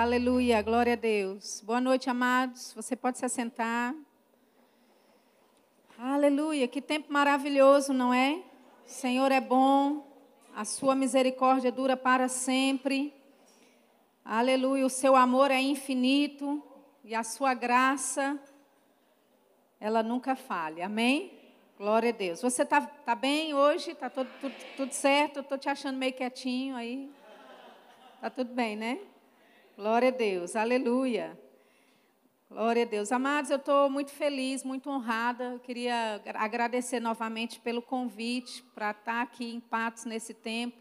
Aleluia, glória a Deus. Boa noite, amados. Você pode se assentar. Aleluia, que tempo maravilhoso, não é? O Senhor é bom, a sua misericórdia dura para sempre. Aleluia, o seu amor é infinito e a sua graça, ela nunca falha. Amém? Glória a Deus. Você está tá bem hoje? Está tudo, tudo, tudo certo? Estou te achando meio quietinho aí. Está tudo bem, né? Glória a Deus. Aleluia. Glória a Deus. Amados, eu estou muito feliz, muito honrada. Eu queria agradecer novamente pelo convite para estar aqui em Patos nesse tempo.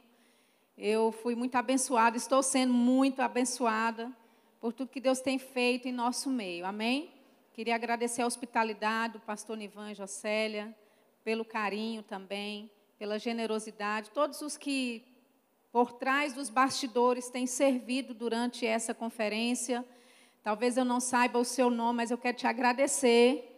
Eu fui muito abençoada, estou sendo muito abençoada por tudo que Deus tem feito em nosso meio. Amém? Queria agradecer a hospitalidade do pastor Nivan Jocélia, pelo carinho também, pela generosidade, todos os que por trás dos bastidores têm servido durante essa conferência. Talvez eu não saiba o seu nome, mas eu quero te agradecer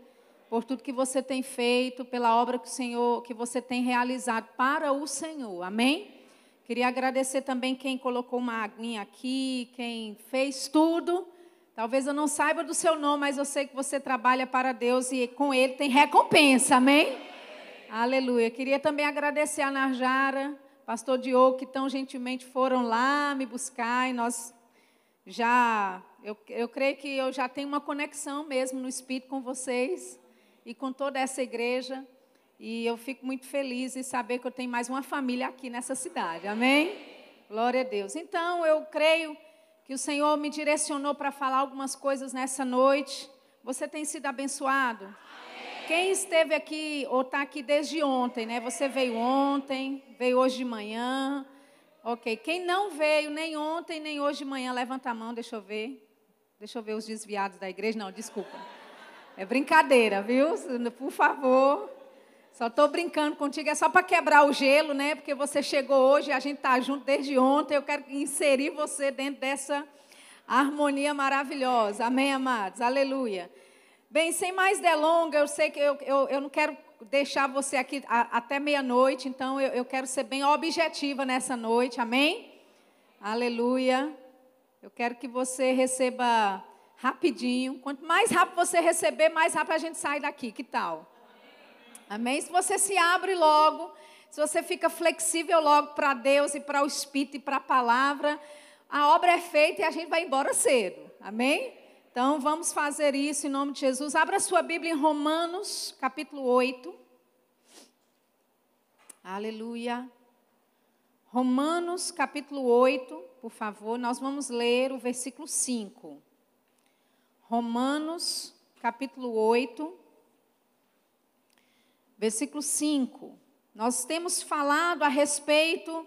por tudo que você tem feito, pela obra que o Senhor, que você tem realizado para o Senhor. Amém? Queria agradecer também quem colocou uma aguinha aqui, quem fez tudo. Talvez eu não saiba do seu nome, mas eu sei que você trabalha para Deus e com Ele tem recompensa. Amém? Aleluia. Queria também agradecer a Narjara, pastor Diogo, que tão gentilmente foram lá me buscar e nós já, eu, eu creio que eu já tenho uma conexão mesmo no Espírito com vocês e com toda essa igreja. E eu fico muito feliz em saber que eu tenho mais uma família aqui nessa cidade. Amém? Glória a Deus. Então, eu creio que o Senhor me direcionou para falar algumas coisas nessa noite. Você tem sido abençoado? Quem esteve aqui ou está aqui desde ontem, né? Você veio ontem, veio hoje de manhã. Ok. Quem não veio nem ontem, nem hoje de manhã, levanta a mão, deixa eu ver. Deixa eu ver os desviados da igreja. Não, desculpa. É brincadeira, viu? Por favor. Só estou brincando contigo, é só para quebrar o gelo, né? Porque você chegou hoje, a gente está junto desde ontem. Eu quero inserir você dentro dessa harmonia maravilhosa. Amém, amados? Aleluia. Bem, sem mais delongas, eu sei que eu, eu, eu não quero deixar você aqui a, até meia-noite, então eu, eu quero ser bem objetiva nessa noite, amém? Aleluia. Eu quero que você receba rapidinho. Quanto mais rápido você receber, mais rápido a gente sai daqui. Que tal? Amém? Se você se abre logo, se você fica flexível logo para Deus e para o Espírito e para a palavra, a obra é feita e a gente vai embora cedo. Amém? Então vamos fazer isso em nome de Jesus. Abra sua Bíblia em Romanos, capítulo 8. Aleluia. Romanos, capítulo 8, por favor, nós vamos ler o versículo 5. Romanos, capítulo 8, versículo 5. Nós temos falado a respeito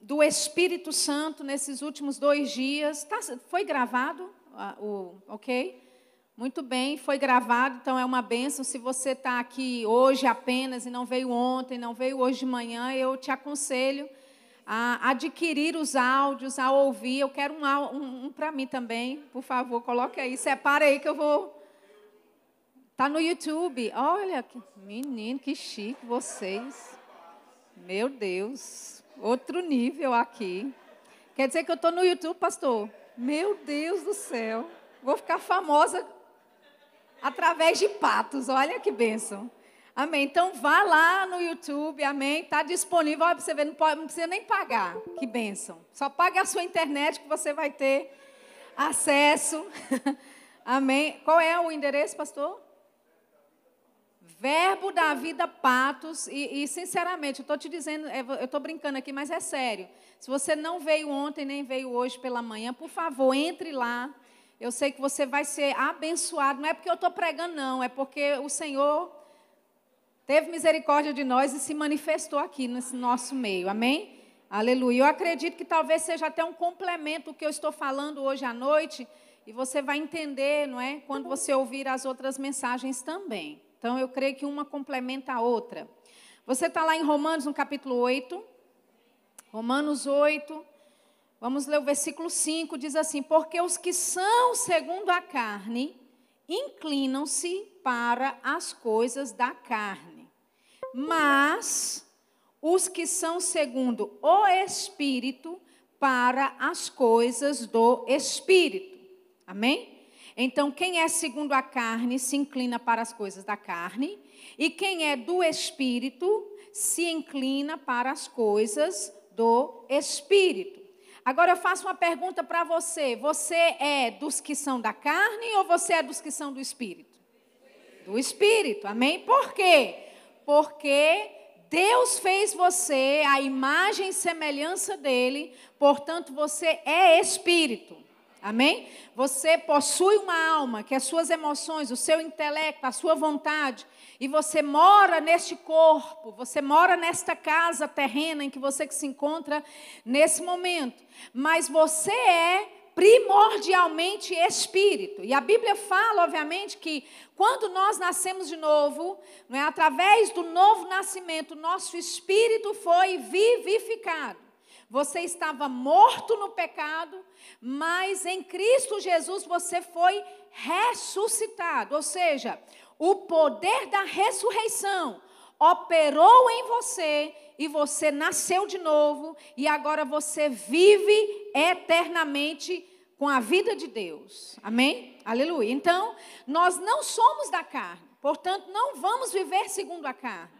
do Espírito Santo nesses últimos dois dias. Tá, foi gravado? O, ok? Muito bem, foi gravado, então é uma benção. Se você está aqui hoje apenas e não veio ontem, não veio hoje de manhã, eu te aconselho a adquirir os áudios, a ouvir. Eu quero um, um, um para mim também, por favor, coloque aí, separa aí que eu vou. Tá no YouTube. Olha, que, menino, que chique vocês. Meu Deus, outro nível aqui. Quer dizer que eu estou no YouTube, pastor? Meu Deus do céu. Vou ficar famosa através de patos. Olha que bênção. Amém. Então vá lá no YouTube, amém. Está disponível. Olha para você ver, não, precisa nem pagar. Que bênção. Só pague a sua internet que você vai ter acesso. amém. Qual é o endereço, pastor? Verbo da vida patos. E, e sinceramente, eu estou te dizendo, é, eu estou brincando aqui, mas é sério. Se você não veio ontem nem veio hoje pela manhã, por favor, entre lá. Eu sei que você vai ser abençoado. Não é porque eu estou pregando, não. É porque o Senhor teve misericórdia de nós e se manifestou aqui nesse nosso meio. Amém? Aleluia. Eu acredito que talvez seja até um complemento o que eu estou falando hoje à noite. E você vai entender, não é? Quando você ouvir as outras mensagens também. Então, eu creio que uma complementa a outra. Você está lá em Romanos, no capítulo 8. Romanos 8, vamos ler o versículo 5, diz assim: Porque os que são segundo a carne inclinam-se para as coisas da carne, mas os que são segundo o Espírito, para as coisas do espírito. Amém? Então, quem é segundo a carne se inclina para as coisas da carne, e quem é do espírito se inclina para as coisas do espírito. Agora eu faço uma pergunta para você: você é dos que são da carne ou você é dos que são do espírito? Do espírito, amém? Por quê? Porque Deus fez você a imagem e semelhança dele, portanto você é espírito. Amém? Você possui uma alma, que é as suas emoções, o seu intelecto, a sua vontade, e você mora neste corpo, você mora nesta casa terrena em que você se encontra nesse momento. Mas você é primordialmente espírito. E a Bíblia fala, obviamente, que quando nós nascemos de novo, é, através do novo nascimento, nosso espírito foi vivificado. Você estava morto no pecado, mas em Cristo Jesus você foi ressuscitado. Ou seja, o poder da ressurreição operou em você e você nasceu de novo e agora você vive eternamente com a vida de Deus. Amém? Aleluia. Então, nós não somos da carne, portanto, não vamos viver segundo a carne.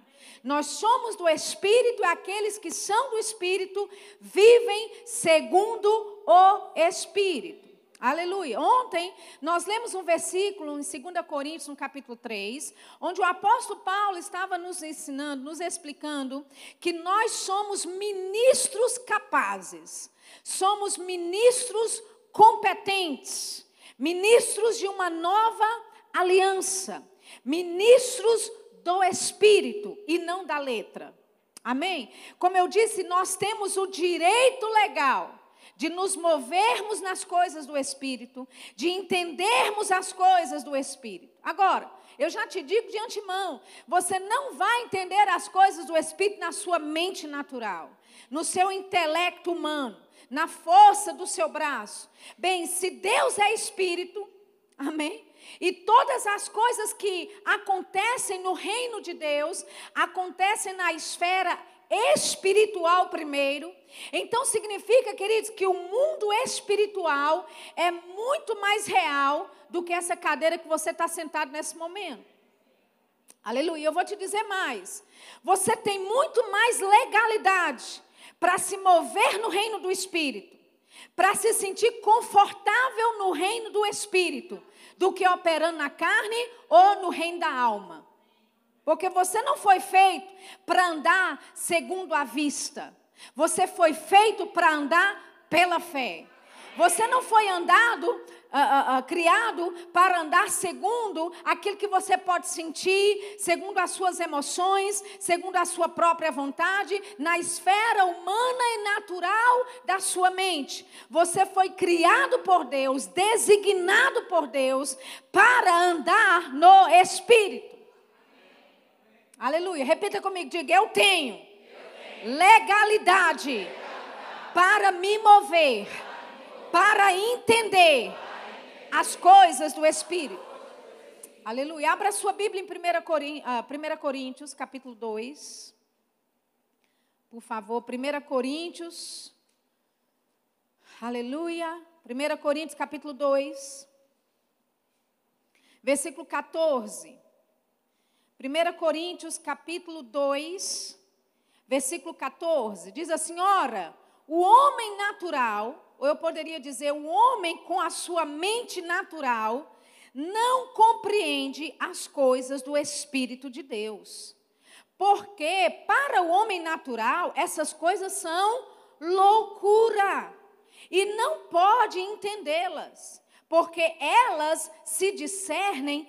Nós somos do Espírito e aqueles que são do Espírito vivem segundo o Espírito. Aleluia. Ontem nós lemos um versículo em 2 Coríntios, no capítulo 3, onde o apóstolo Paulo estava nos ensinando, nos explicando que nós somos ministros capazes, somos ministros competentes, ministros de uma nova aliança, ministros do espírito e não da letra. Amém? Como eu disse, nós temos o direito legal de nos movermos nas coisas do Espírito, de entendermos as coisas do Espírito. Agora, eu já te digo de antemão: você não vai entender as coisas do Espírito na sua mente natural, no seu intelecto humano, na força do seu braço. Bem, se Deus é Espírito, amém? E todas as coisas que acontecem no reino de Deus acontecem na esfera espiritual primeiro. Então significa, queridos, que o mundo espiritual é muito mais real do que essa cadeira que você está sentado nesse momento. Aleluia. Eu vou te dizer mais. Você tem muito mais legalidade para se mover no reino do Espírito, para se sentir confortável no reino do Espírito, do que operando na carne ou no reino da alma. Porque você não foi feito para andar segundo a vista. Você foi feito para andar pela fé. Você não foi andado, uh, uh, criado para andar segundo aquilo que você pode sentir, segundo as suas emoções, segundo a sua própria vontade, na esfera humana e natural da sua mente. Você foi criado por Deus, designado por Deus, para andar no Espírito. Aleluia. Repita comigo, diga: Eu tenho, eu tenho. Legalidade, legalidade para me mover, para entender as coisas do Espírito. Aleluia. Abra sua Bíblia em 1 Coríntios, uh, 1 Coríntios capítulo 2. Por favor, 1 Coríntios. Aleluia. 1 Coríntios capítulo 2. Versículo 14. 1 Coríntios capítulo 2, versículo 14, diz assim: Ora, o homem natural, ou eu poderia dizer, o homem com a sua mente natural, não compreende as coisas do Espírito de Deus. Porque para o homem natural, essas coisas são loucura. E não pode entendê-las, porque elas se discernem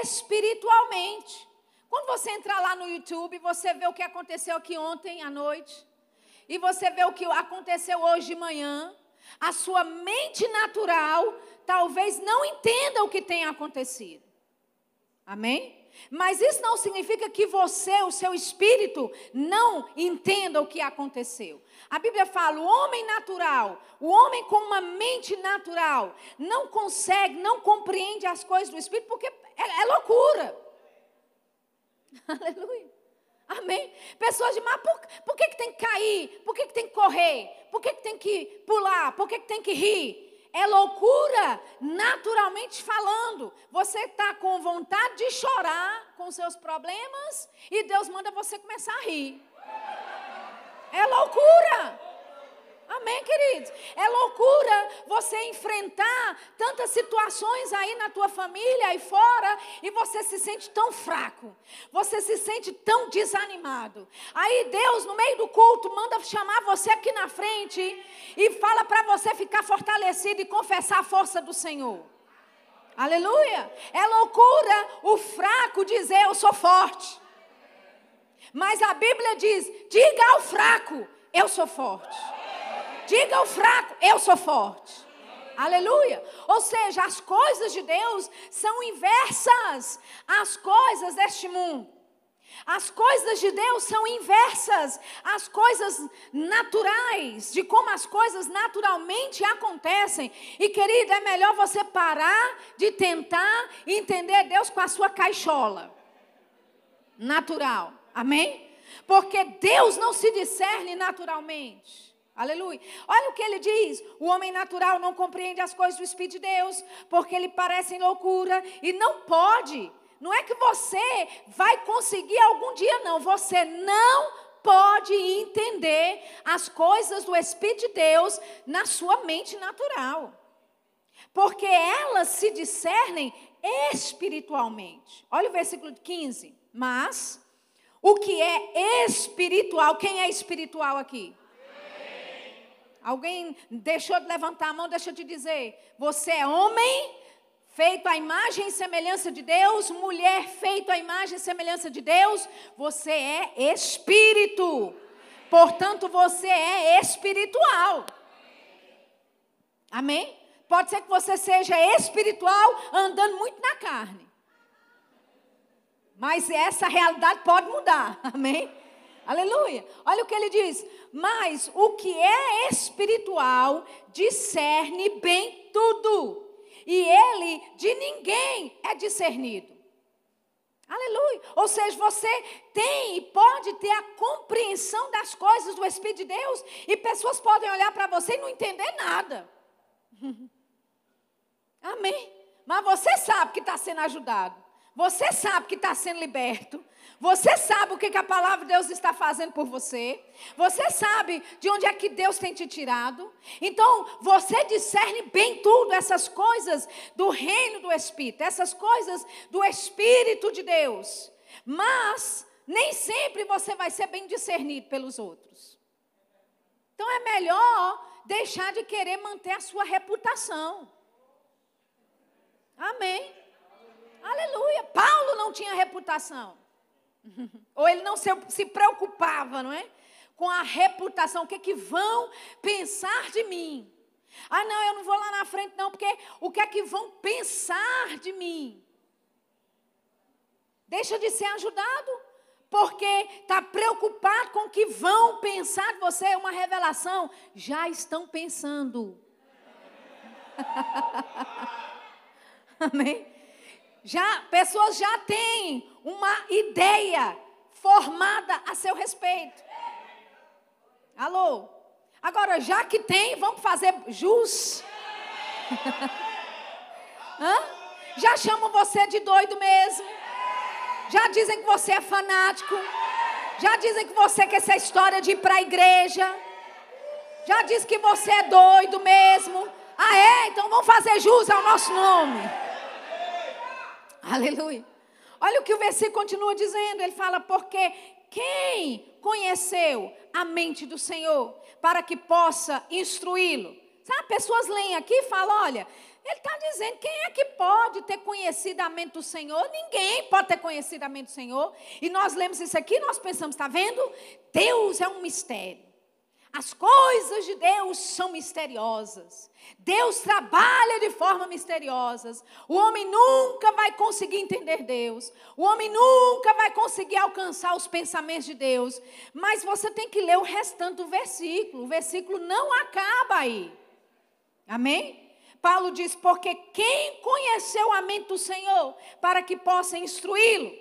espiritualmente. Quando você entrar lá no YouTube, você vê o que aconteceu aqui ontem à noite, e você vê o que aconteceu hoje de manhã, a sua mente natural talvez não entenda o que tem acontecido. Amém? Mas isso não significa que você, o seu espírito, não entenda o que aconteceu. A Bíblia fala: o homem natural, o homem com uma mente natural, não consegue, não compreende as coisas do espírito, porque é, é loucura. Aleluia. Amém? Pessoas de mas por, por que, que tem que cair? Por que, que tem que correr? Por que, que tem que pular? Por que, que tem que rir? É loucura, naturalmente falando. Você está com vontade de chorar com seus problemas e Deus manda você começar a rir. É loucura. Amém, queridos? É loucura você enfrentar tantas situações aí na tua família e fora e você se sente tão fraco. Você se sente tão desanimado. Aí Deus, no meio do culto, manda chamar você aqui na frente e fala para você ficar fortalecido e confessar a força do Senhor. Aleluia! É loucura o fraco dizer eu sou forte. Mas a Bíblia diz: diga ao fraco, eu sou forte. Diga ao fraco, eu sou forte. Aleluia. Ou seja, as coisas de Deus são inversas às coisas deste mundo. As coisas de Deus são inversas às coisas naturais, de como as coisas naturalmente acontecem. E querida, é melhor você parar de tentar entender Deus com a sua caixola natural. Amém? Porque Deus não se discerne naturalmente. Aleluia. Olha o que ele diz: o homem natural não compreende as coisas do Espírito de Deus, porque lhe parecem loucura e não pode. Não é que você vai conseguir algum dia, não. Você não pode entender as coisas do Espírito de Deus na sua mente natural. Porque elas se discernem espiritualmente. Olha o versículo 15. Mas o que é espiritual, quem é espiritual aqui? Alguém deixou de levantar a mão, deixa eu te dizer. Você é homem, feito à imagem e semelhança de Deus, mulher feito à imagem e semelhança de Deus, você é espírito. Portanto, você é espiritual. Amém? Pode ser que você seja espiritual andando muito na carne. Mas essa realidade pode mudar. Amém? Aleluia. Olha o que ele diz. Mas o que é espiritual discerne bem tudo. E ele de ninguém é discernido. Aleluia. Ou seja, você tem e pode ter a compreensão das coisas do Espírito de Deus. E pessoas podem olhar para você e não entender nada. Amém. Mas você sabe que está sendo ajudado. Você sabe que está sendo liberto. Você sabe o que, que a palavra de Deus está fazendo por você. Você sabe de onde é que Deus tem te tirado. Então, você discerne bem tudo, essas coisas do reino do Espírito, essas coisas do Espírito de Deus. Mas, nem sempre você vai ser bem discernido pelos outros. Então, é melhor deixar de querer manter a sua reputação. Amém. Aleluia. Paulo não tinha reputação. Ou ele não se, se preocupava, não é? Com a reputação, o que, é que vão pensar de mim? Ah, não, eu não vou lá na frente, não, porque o que é que vão pensar de mim? Deixa de ser ajudado, porque está preocupado com o que vão pensar de você. É uma revelação. Já estão pensando. Amém? Já pessoas já têm uma ideia formada a seu respeito. Alô? Agora, já que tem, vamos fazer jus? Hã? Já chamam você de doido mesmo? Já dizem que você é fanático? Já dizem que você quer essa história de ir para a igreja? Já diz que você é doido mesmo? Ah, é? Então vamos fazer jus ao nosso nome. Aleluia. Olha o que o versículo continua dizendo. Ele fala: Porque quem conheceu a mente do Senhor para que possa instruí-lo? Sabe, pessoas leem aqui e falam: Olha, ele está dizendo: quem é que pode ter conhecido a mente do Senhor? Ninguém pode ter conhecido a mente do Senhor. E nós lemos isso aqui, nós pensamos: está vendo? Deus é um mistério. As coisas de Deus são misteriosas. Deus trabalha de forma misteriosa. O homem nunca vai conseguir entender Deus. O homem nunca vai conseguir alcançar os pensamentos de Deus. Mas você tem que ler o restante do versículo. O versículo não acaba aí. Amém? Paulo diz: Porque quem conheceu a mente do Senhor para que possa instruí-lo?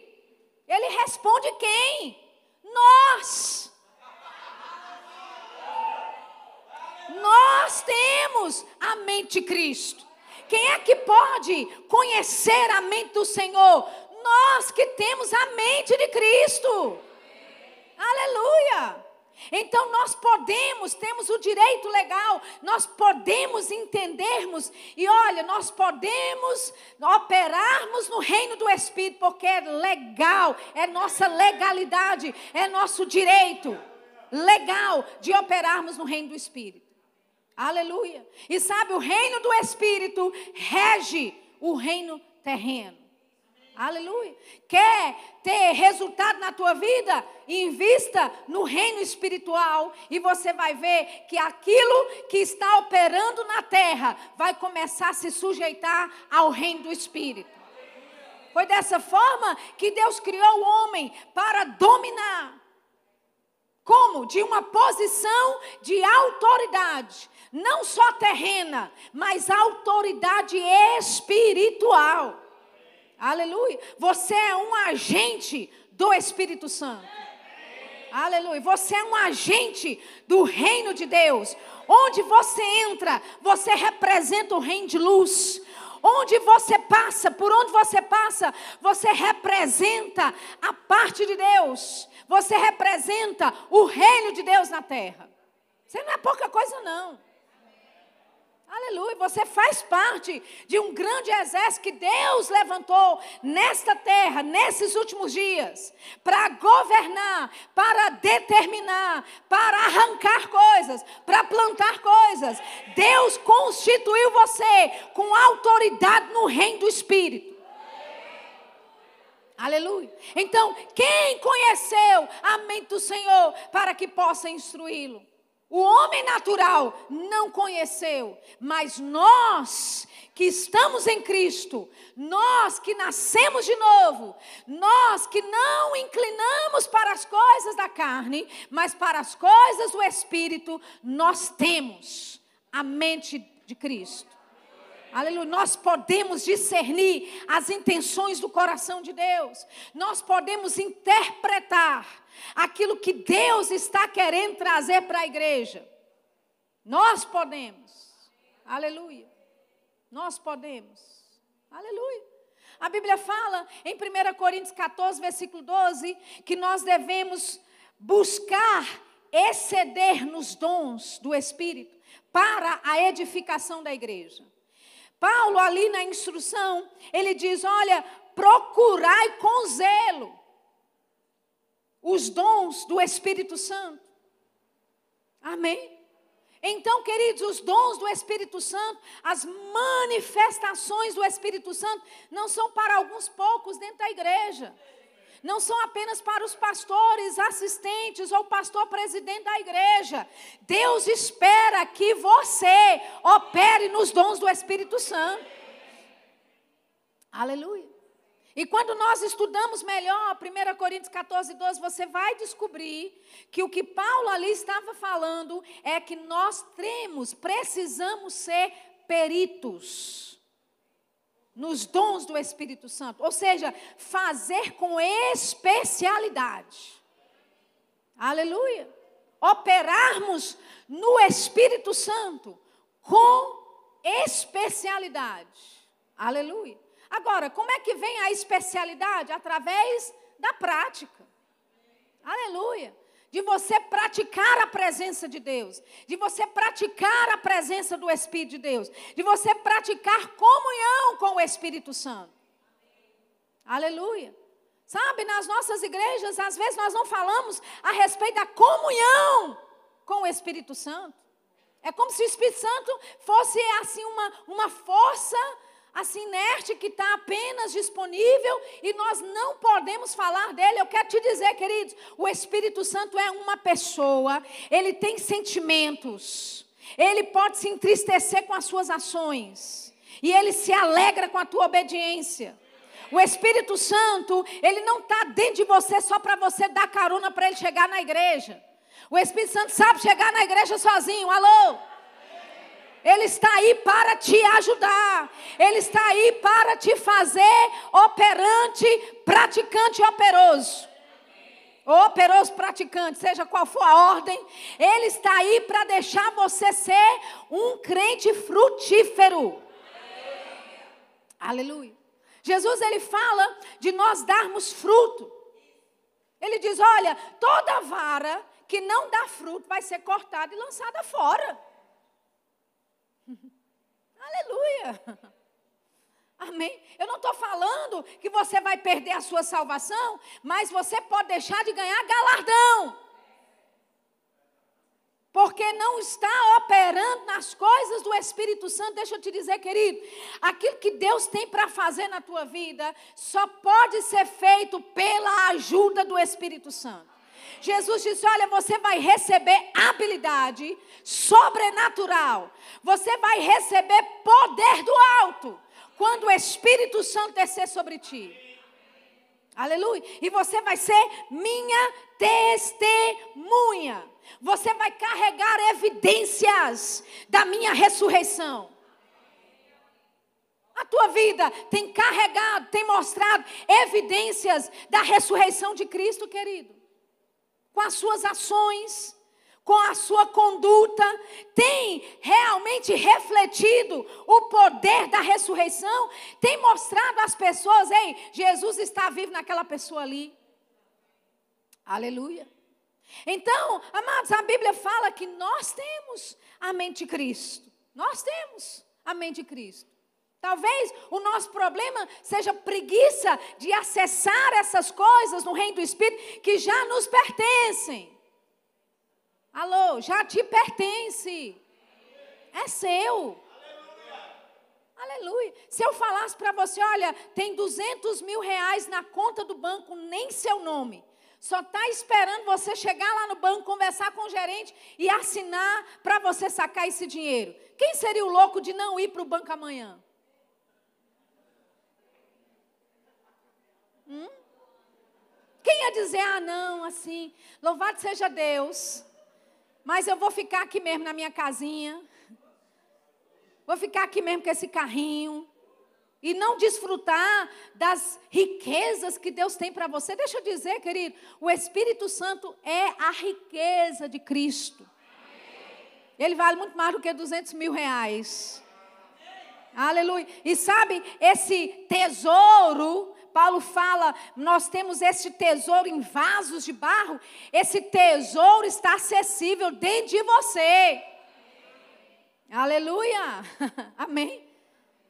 Ele responde quem? Nós. Nós temos a mente de Cristo. Quem é que pode conhecer a mente do Senhor? Nós que temos a mente de Cristo. Aleluia! Então nós podemos, temos o direito legal, nós podemos entendermos e olha, nós podemos operarmos no reino do Espírito, porque é legal, é nossa legalidade, é nosso direito legal de operarmos no reino do Espírito. Aleluia. E sabe, o reino do Espírito rege o reino terreno. Aleluia. Quer ter resultado na tua vida? Invista no reino espiritual e você vai ver que aquilo que está operando na terra vai começar a se sujeitar ao reino do espírito. Foi dessa forma que Deus criou o homem para dominar. Como? De uma posição de autoridade, não só terrena, mas autoridade espiritual. Aleluia. Você é um agente do Espírito Santo. Aleluia. Você é um agente do reino de Deus. Onde você entra, você representa o reino de luz. Onde você passa, por onde você passa, você representa a parte de Deus. Você representa o reino de Deus na terra. Você não é pouca coisa, não. Aleluia, você faz parte de um grande exército que Deus levantou nesta terra, nesses últimos dias, para governar, para determinar, para arrancar coisas, para plantar coisas. Deus constituiu você com autoridade no reino do Espírito. Aleluia. Então, quem conheceu a mente do Senhor para que possa instruí-lo? O homem natural não conheceu, mas nós que estamos em Cristo, nós que nascemos de novo, nós que não inclinamos para as coisas da carne, mas para as coisas do Espírito, nós temos a mente de Cristo. Aleluia. Nós podemos discernir as intenções do coração de Deus. Nós podemos interpretar aquilo que Deus está querendo trazer para a igreja. Nós podemos. Aleluia. Nós podemos. Aleluia. A Bíblia fala em 1 Coríntios 14, versículo 12, que nós devemos buscar exceder nos dons do Espírito para a edificação da igreja. Paulo, ali na instrução, ele diz: olha, procurai com zelo os dons do Espírito Santo. Amém? Então, queridos, os dons do Espírito Santo, as manifestações do Espírito Santo, não são para alguns poucos dentro da igreja. Não são apenas para os pastores, assistentes ou pastor presidente da igreja. Deus espera que você opere nos dons do Espírito Santo. Aleluia. E quando nós estudamos melhor 1 Coríntios 14, 12, você vai descobrir que o que Paulo ali estava falando é que nós temos, precisamos ser peritos nos dons do Espírito Santo, ou seja, fazer com especialidade. Aleluia. Operarmos no Espírito Santo com especialidade. Aleluia. Agora, como é que vem a especialidade? Através da prática. Aleluia. De você praticar a presença de Deus, de você praticar a presença do Espírito de Deus, de você praticar comunhão com o Espírito Santo. Aleluia. Sabe, nas nossas igrejas, às vezes nós não falamos a respeito da comunhão com o Espírito Santo. É como se o Espírito Santo fosse assim uma, uma força assim inerte que está apenas disponível e nós não podemos falar dele. Eu quero te dizer, queridos, o Espírito Santo é uma pessoa, ele tem sentimentos, ele pode se entristecer com as suas ações e ele se alegra com a tua obediência. O Espírito Santo, ele não está dentro de você só para você dar carona para ele chegar na igreja. O Espírito Santo sabe chegar na igreja sozinho. Alô? Ele está aí para te ajudar. Ele está aí para te fazer operante, praticante operoso. operoso praticante, seja qual for a ordem, ele está aí para deixar você ser um crente frutífero. Aleluia. Jesus ele fala de nós darmos fruto. Ele diz: "Olha, toda vara que não dá fruto vai ser cortada e lançada fora". Aleluia. Amém? Eu não estou falando que você vai perder a sua salvação, mas você pode deixar de ganhar galardão. Porque não está operando nas coisas do Espírito Santo. Deixa eu te dizer, querido, aquilo que Deus tem para fazer na tua vida só pode ser feito pela ajuda do Espírito Santo. Jesus disse: Olha, você vai receber habilidade sobrenatural, você vai receber poder do alto quando o Espírito Santo descer sobre ti. Aleluia. E você vai ser minha testemunha. Você vai carregar evidências da minha ressurreição. A tua vida tem carregado, tem mostrado evidências da ressurreição de Cristo, querido. Com as suas ações, com a sua conduta, tem realmente refletido o poder da ressurreição, tem mostrado às pessoas, ei, Jesus está vivo naquela pessoa ali. Aleluia. Então, amados, a Bíblia fala que nós temos a mente de Cristo. Nós temos a mente de Cristo. Talvez o nosso problema seja preguiça de acessar essas coisas no reino do Espírito que já nos pertencem. Alô, já te pertence. É seu. Aleluia. Se eu falasse para você, olha, tem 200 mil reais na conta do banco, nem seu nome. Só está esperando você chegar lá no banco, conversar com o gerente e assinar para você sacar esse dinheiro. Quem seria o louco de não ir para o banco amanhã? Hum? Quem ia dizer, ah, não, assim, louvado seja Deus. Mas eu vou ficar aqui mesmo na minha casinha. Vou ficar aqui mesmo com esse carrinho. E não desfrutar das riquezas que Deus tem para você. Deixa eu dizer, querido, o Espírito Santo é a riqueza de Cristo. Ele vale muito mais do que 200 mil reais. Aleluia. E sabe, esse tesouro Paulo fala: nós temos esse tesouro em vasos de barro, esse tesouro está acessível dentro de você. Aleluia! Amém.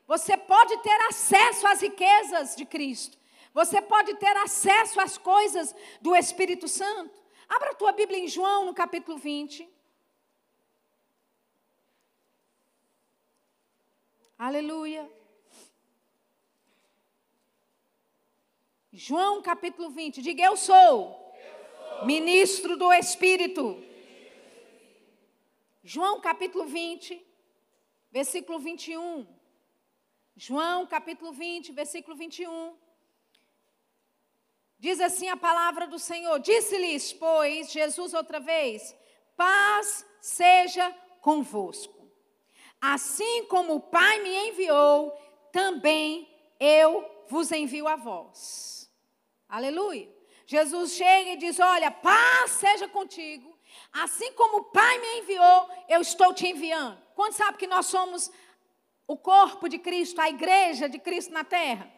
Você pode ter acesso às riquezas de Cristo. Você pode ter acesso às coisas do Espírito Santo. Abra a tua Bíblia em João, no capítulo 20. Aleluia. João capítulo 20, diga eu sou, eu sou. ministro do Espírito. João capítulo 20, versículo 21. João capítulo 20, versículo 21. Diz assim a palavra do Senhor: Disse-lhes, pois, Jesus outra vez: Paz seja convosco. Assim como o Pai me enviou, também eu vos envio a vós. Aleluia. Jesus chega e diz: Olha, paz seja contigo. Assim como o Pai me enviou, eu estou te enviando. Quantos sabe que nós somos o corpo de Cristo, a igreja de Cristo na terra?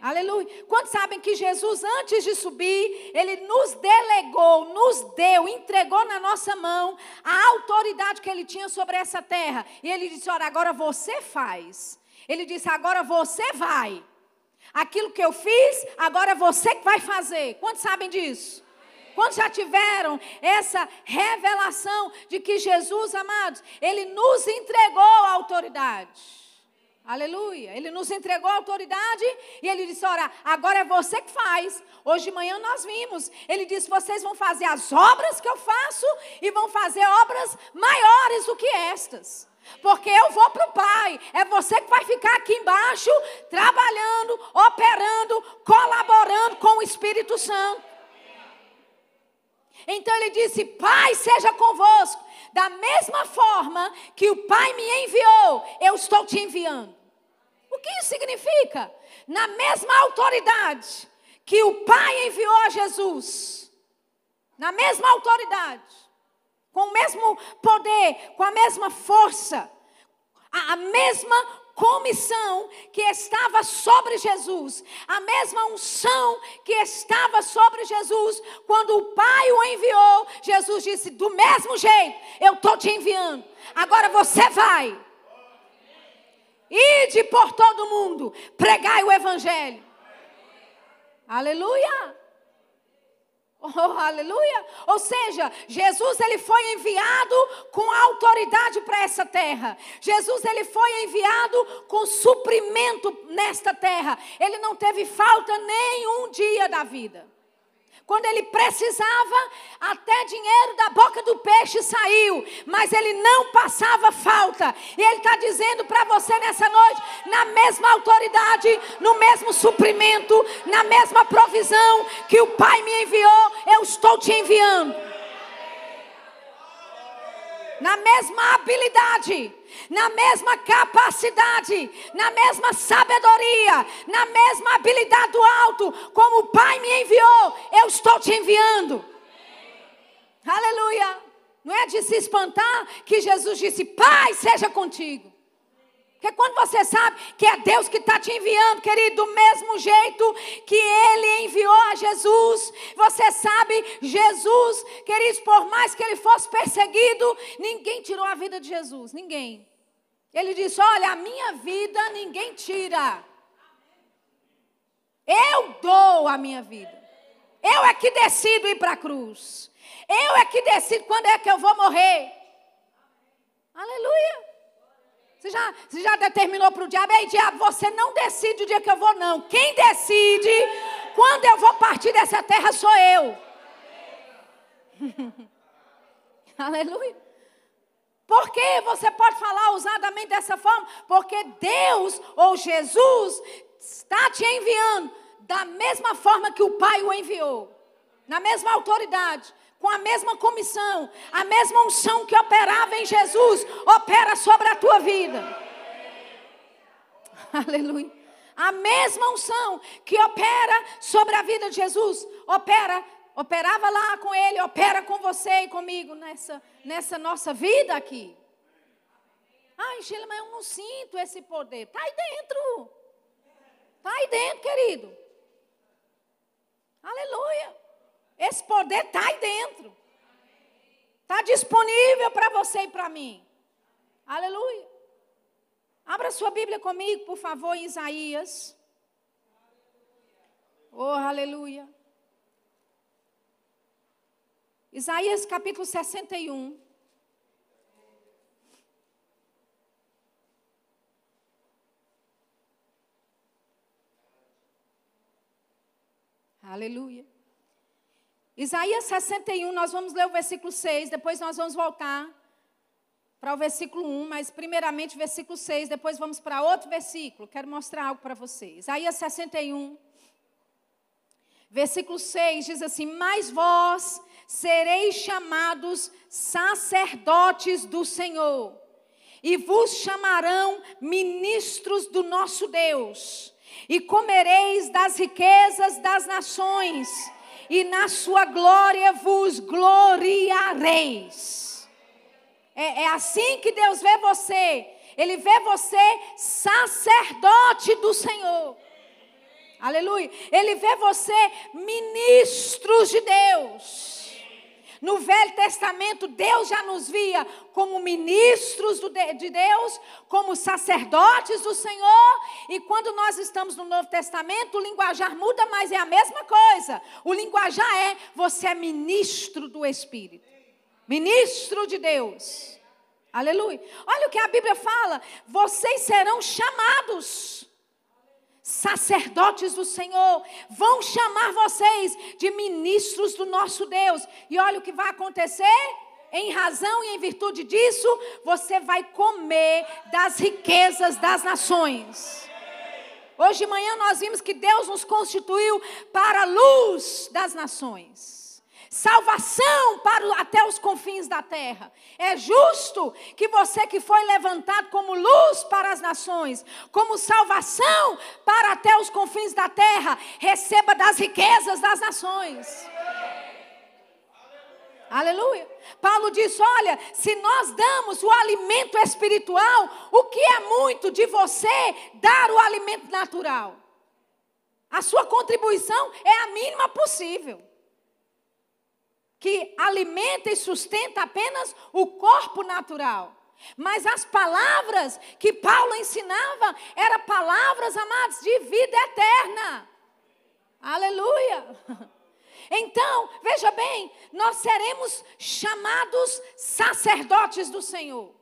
Aleluia. Quantos sabem que Jesus, antes de subir, ele nos delegou, nos deu, entregou na nossa mão a autoridade que ele tinha sobre essa terra. E ele disse: Olha, agora você faz. Ele disse: Agora você vai. Aquilo que eu fiz, agora é você que vai fazer. Quantos sabem disso? Quantos já tiveram essa revelação de que Jesus, amados, ele nos entregou a autoridade? Aleluia. Ele nos entregou a autoridade e ele disse: Ora, agora é você que faz. Hoje de manhã nós vimos. Ele disse: Vocês vão fazer as obras que eu faço e vão fazer obras maiores do que estas. Porque eu vou para o Pai. É você que vai ficar aqui embaixo, trabalhando, operando, colaborando com o Espírito Santo. Então ele disse: Pai, seja convosco. Da mesma forma que o Pai me enviou, eu estou te enviando. O que isso significa? Na mesma autoridade que o Pai enviou a Jesus, na mesma autoridade, com o mesmo poder, com a mesma força, a, a mesma comissão que estava sobre Jesus, a mesma unção que estava sobre Jesus, quando o Pai o enviou, Jesus disse: Do mesmo jeito, eu estou te enviando, agora você vai. Ide por todo mundo, pregai o Evangelho. Aleluia. Oh, aleluia! Ou seja, Jesus ele foi enviado com autoridade para essa terra. Jesus ele foi enviado com suprimento nesta terra. Ele não teve falta nenhum dia da vida. Quando ele precisava, até dinheiro da boca do peixe saiu, mas ele não passava falta. E ele está dizendo para você nessa noite, na mesma autoridade, no mesmo suprimento, na mesma provisão que o Pai me enviou, eu estou te enviando na mesma habilidade, na mesma capacidade, na mesma sabedoria, na mesma habilidade do alto, como o Pai me enviou, eu estou te enviando. Aleluia. Não é de se espantar que Jesus disse: Pai, seja contigo. Porque quando você sabe que é Deus que está te enviando, querido, do mesmo jeito que Ele enviou a Jesus, você sabe, Jesus, queridos, por mais que ele fosse perseguido, ninguém tirou a vida de Jesus, ninguém. Ele disse: Olha, a minha vida ninguém tira. Eu dou a minha vida. Eu é que decido ir para a cruz. Eu é que decido quando é que eu vou morrer. Aleluia. Você já, você já determinou para o diabo, ei diabo, você não decide o dia que eu vou, não. Quem decide quando eu vou partir dessa terra sou eu. Aleluia. Por que você pode falar ousadamente dessa forma? Porque Deus ou Jesus está te enviando da mesma forma que o Pai o enviou, na mesma autoridade com a mesma comissão, a mesma unção que operava em Jesus, opera sobre a tua vida. Aleluia. A mesma unção que opera sobre a vida de Jesus, opera, operava lá com ele, opera com você e comigo nessa, nessa nossa vida aqui. Ai, Sheila, mas eu não sinto esse poder. Está aí dentro. Está aí dentro, querido. Aleluia. Esse poder está aí dentro. Está disponível para você e para mim. Aleluia. Abra sua Bíblia comigo, por favor, em Isaías. Oh, aleluia. Isaías capítulo 61. Aleluia. Isaías 61, nós vamos ler o versículo 6, depois nós vamos voltar para o versículo 1, mas primeiramente versículo 6, depois vamos para outro versículo. Quero mostrar algo para vocês. Isaías 61, versículo 6 diz assim: Mas vós sereis chamados sacerdotes do Senhor, e vos chamarão ministros do nosso Deus, e comereis das riquezas das nações e na sua glória vos gloriareis. É, é assim que Deus vê você. Ele vê você sacerdote do Senhor. Aleluia. Ele vê você ministros de Deus. No Velho Testamento, Deus já nos via como ministros de Deus, como sacerdotes do Senhor. E quando nós estamos no Novo Testamento, o linguajar muda, mas é a mesma coisa. O linguajar é: você é ministro do Espírito, ministro de Deus. Aleluia. Olha o que a Bíblia fala: vocês serão chamados sacerdotes do Senhor, vão chamar vocês de ministros do nosso Deus. E olha o que vai acontecer. Em razão e em virtude disso, você vai comer das riquezas das nações. Hoje de manhã nós vimos que Deus nos constituiu para a luz das nações salvação para até os confins da terra. É justo que você que foi levantado como luz para as nações, como salvação para até os confins da terra, receba das riquezas das nações. Aleluia. Paulo diz: olha, se nós damos o alimento espiritual, o que é muito de você dar o alimento natural? A sua contribuição é a mínima possível. Que alimenta e sustenta apenas o corpo natural. Mas as palavras que Paulo ensinava eram palavras, amados, de vida eterna. Aleluia. Então, veja bem, nós seremos chamados sacerdotes do Senhor.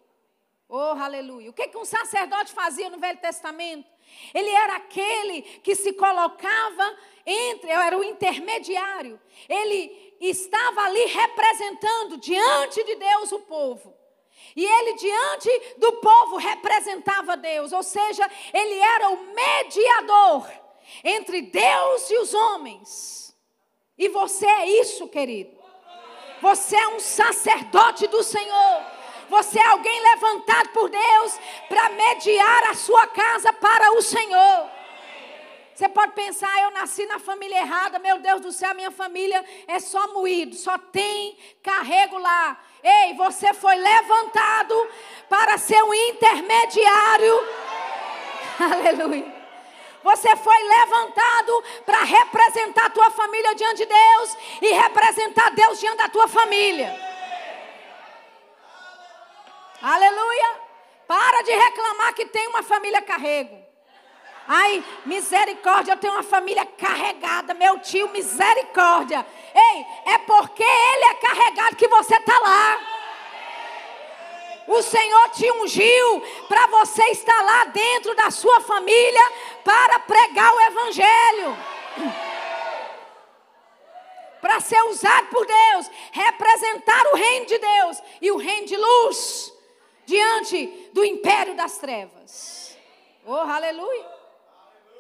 Oh, aleluia. O que, que um sacerdote fazia no Velho Testamento? Ele era aquele que se colocava entre, era o intermediário. Ele estava ali representando diante de Deus o povo. E ele, diante do povo, representava Deus, ou seja, ele era o mediador entre Deus e os homens. E você é isso, querido. Você é um sacerdote do Senhor. Você é alguém levantado por Deus para mediar a sua casa para o Senhor. Você pode pensar, eu nasci na família errada, meu Deus do céu, minha família é só moído, só tem carrego lá. Ei, você foi levantado para ser um intermediário. Aleluia. Você foi levantado para representar a tua família diante de Deus e representar Deus diante da tua família. Aleluia. Para de reclamar que tem uma família carrego. Ai, misericórdia, eu tenho uma família carregada, meu tio, misericórdia. Ei, é porque ele é carregado que você está lá. O Senhor te ungiu para você estar lá dentro da sua família para pregar o Evangelho. Para ser usado por Deus, representar o reino de Deus e o reino de luz diante do império das trevas. Oh, aleluia.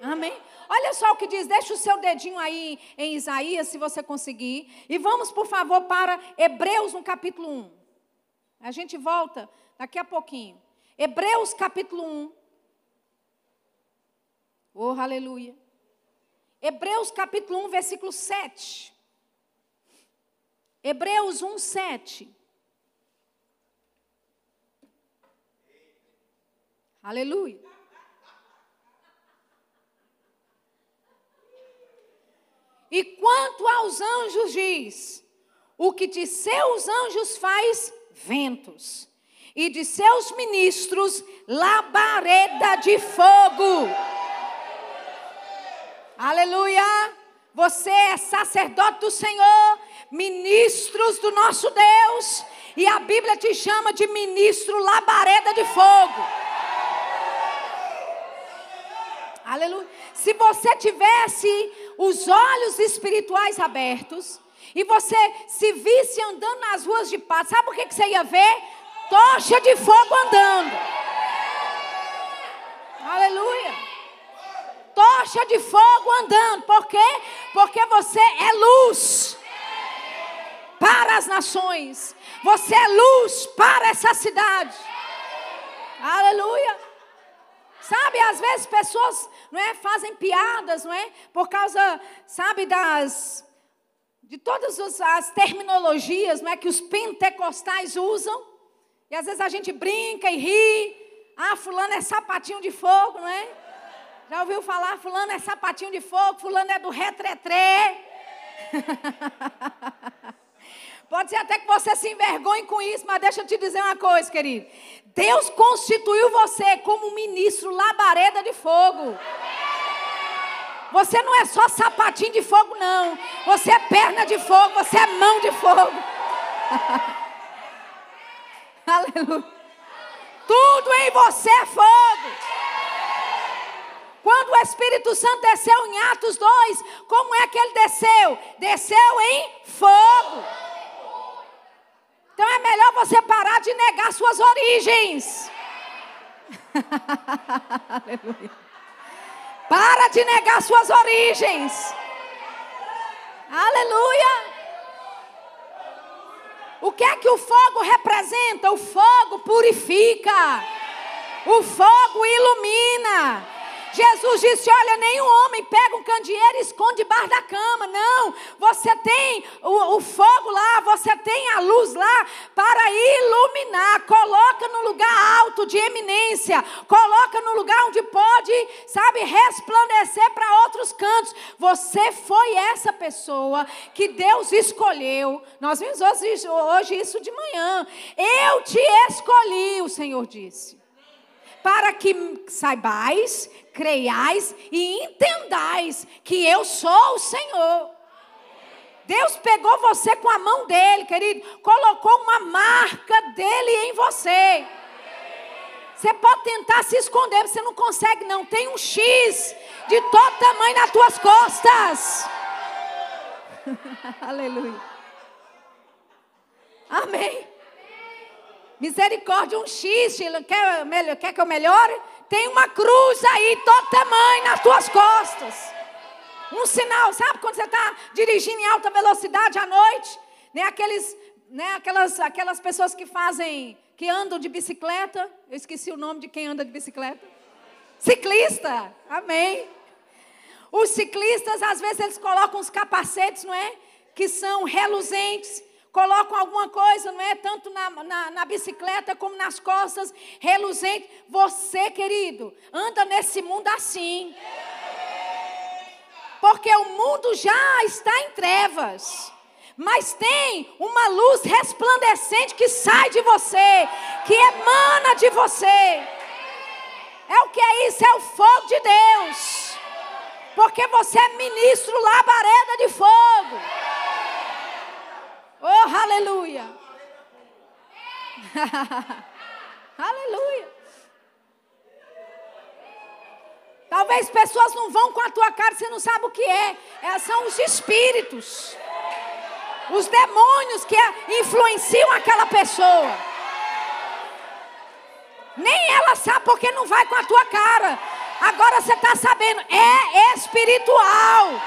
Amém? Olha só o que diz, deixa o seu dedinho aí em Isaías, se você conseguir. E vamos, por favor, para Hebreus no capítulo 1. A gente volta daqui a pouquinho. Hebreus capítulo 1. Oh, aleluia. Hebreus capítulo 1, versículo 7. Hebreus 1, 7. Aleluia. E quanto aos anjos diz: o que de seus anjos faz ventos, e de seus ministros labareda de fogo. Aleluia! Você é sacerdote do Senhor, ministros do nosso Deus, e a Bíblia te chama de ministro labareda de fogo. Aleluia. Se você tivesse os olhos espirituais abertos e você se visse andando nas ruas de paz, sabe o que, que você ia ver? Tocha de fogo andando. Aleluia. Tocha de fogo andando. Por quê? Porque você é luz para as nações. Você é luz para essa cidade. Aleluia. Sabe, às vezes pessoas não é, fazem piadas, não é? Por causa, sabe, das de todas as terminologias, não é que os pentecostais usam. E às vezes a gente brinca e ri. Ah, fulano é sapatinho de fogo, não é? Já ouviu falar fulano é sapatinho de fogo, fulano é do retretré. Pode ser até que você se envergonhe com isso, mas deixa eu te dizer uma coisa, querido. Deus constituiu você como ministro labareda de fogo. Você não é só sapatinho de fogo, não. Você é perna de fogo, você é mão de fogo. Aleluia. Tudo em você é fogo. Quando o Espírito Santo desceu em Atos 2, como é que ele desceu? Desceu em fogo. Então é melhor você parar de negar suas origens. Aleluia. Para de negar suas origens. Aleluia. O que é que o fogo representa? O fogo purifica. O fogo ilumina. Jesus disse: Olha, nenhum homem pega um candeeiro e esconde debaixo da cama. Não, você tem o, o, fogo lá, você tem a luz lá para iluminar. Coloca no lugar alto de eminência, coloca no lugar onde pode, sabe, resplandecer para outros cantos. Você foi essa pessoa que Deus escolheu. Nós vimos hoje, hoje isso de manhã. Eu te escolhi, o Senhor disse para que saibais, creiais e entendais que eu sou o Senhor. Deus pegou você com a mão dele, querido, colocou uma marca dele em você. Você pode tentar se esconder, você não consegue, não. Tem um X de todo tamanho nas tuas costas. Aleluia. Amém. Misericórdia, um X, quer, quer que eu melhore? Tem uma cruz aí, todo tamanho, nas tuas costas. Um sinal, sabe quando você está dirigindo em alta velocidade à noite? Né, aqueles, né, aquelas, aquelas pessoas que fazem, que andam de bicicleta. Eu esqueci o nome de quem anda de bicicleta. Ciclista, amém. Os ciclistas, às vezes, eles colocam os capacetes, não é? Que são reluzentes colocam alguma coisa, não é? Tanto na, na, na, bicicleta como nas costas, reluzente. Você, querido, anda nesse mundo assim. Porque o mundo já está em trevas. Mas tem uma luz resplandecente que sai de você, que emana de você. É o que é isso? É o fogo de Deus. Porque você é ministro labareda de fogo. Oh, aleluia! aleluia! Talvez pessoas não vão com a tua cara, você não sabe o que é. é são os espíritos. Os demônios que influenciam aquela pessoa. Nem ela sabe porque não vai com a tua cara. Agora você está sabendo, é espiritual.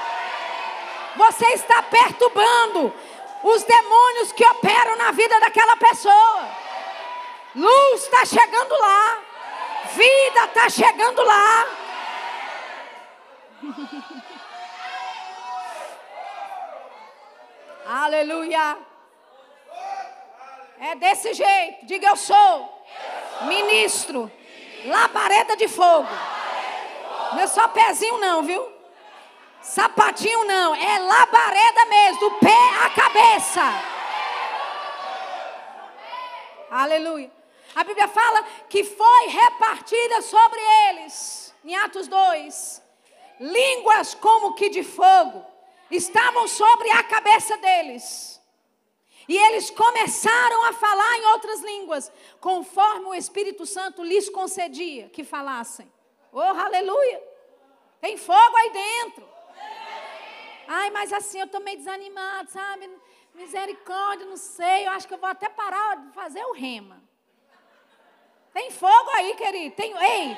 Você está perturbando os demônios que operam na vida daquela pessoa. Luz está chegando lá. Vida está chegando lá. Aleluia. É desse jeito. Diga eu sou. Ministro. Labareda de fogo. Não é só pezinho não, viu? Sapatinho não, é labareda mesmo, do pé à cabeça. Aleluia. A Bíblia fala que foi repartida sobre eles, em Atos 2, línguas como que de fogo, estavam sobre a cabeça deles. E eles começaram a falar em outras línguas, conforme o Espírito Santo lhes concedia que falassem. Oh, aleluia! Tem fogo aí dentro. Ai, mas assim eu estou meio desanimado, sabe? Misericórdia, não sei. Eu acho que eu vou até parar de fazer o rema. Tem fogo aí, querido. Tem, ei,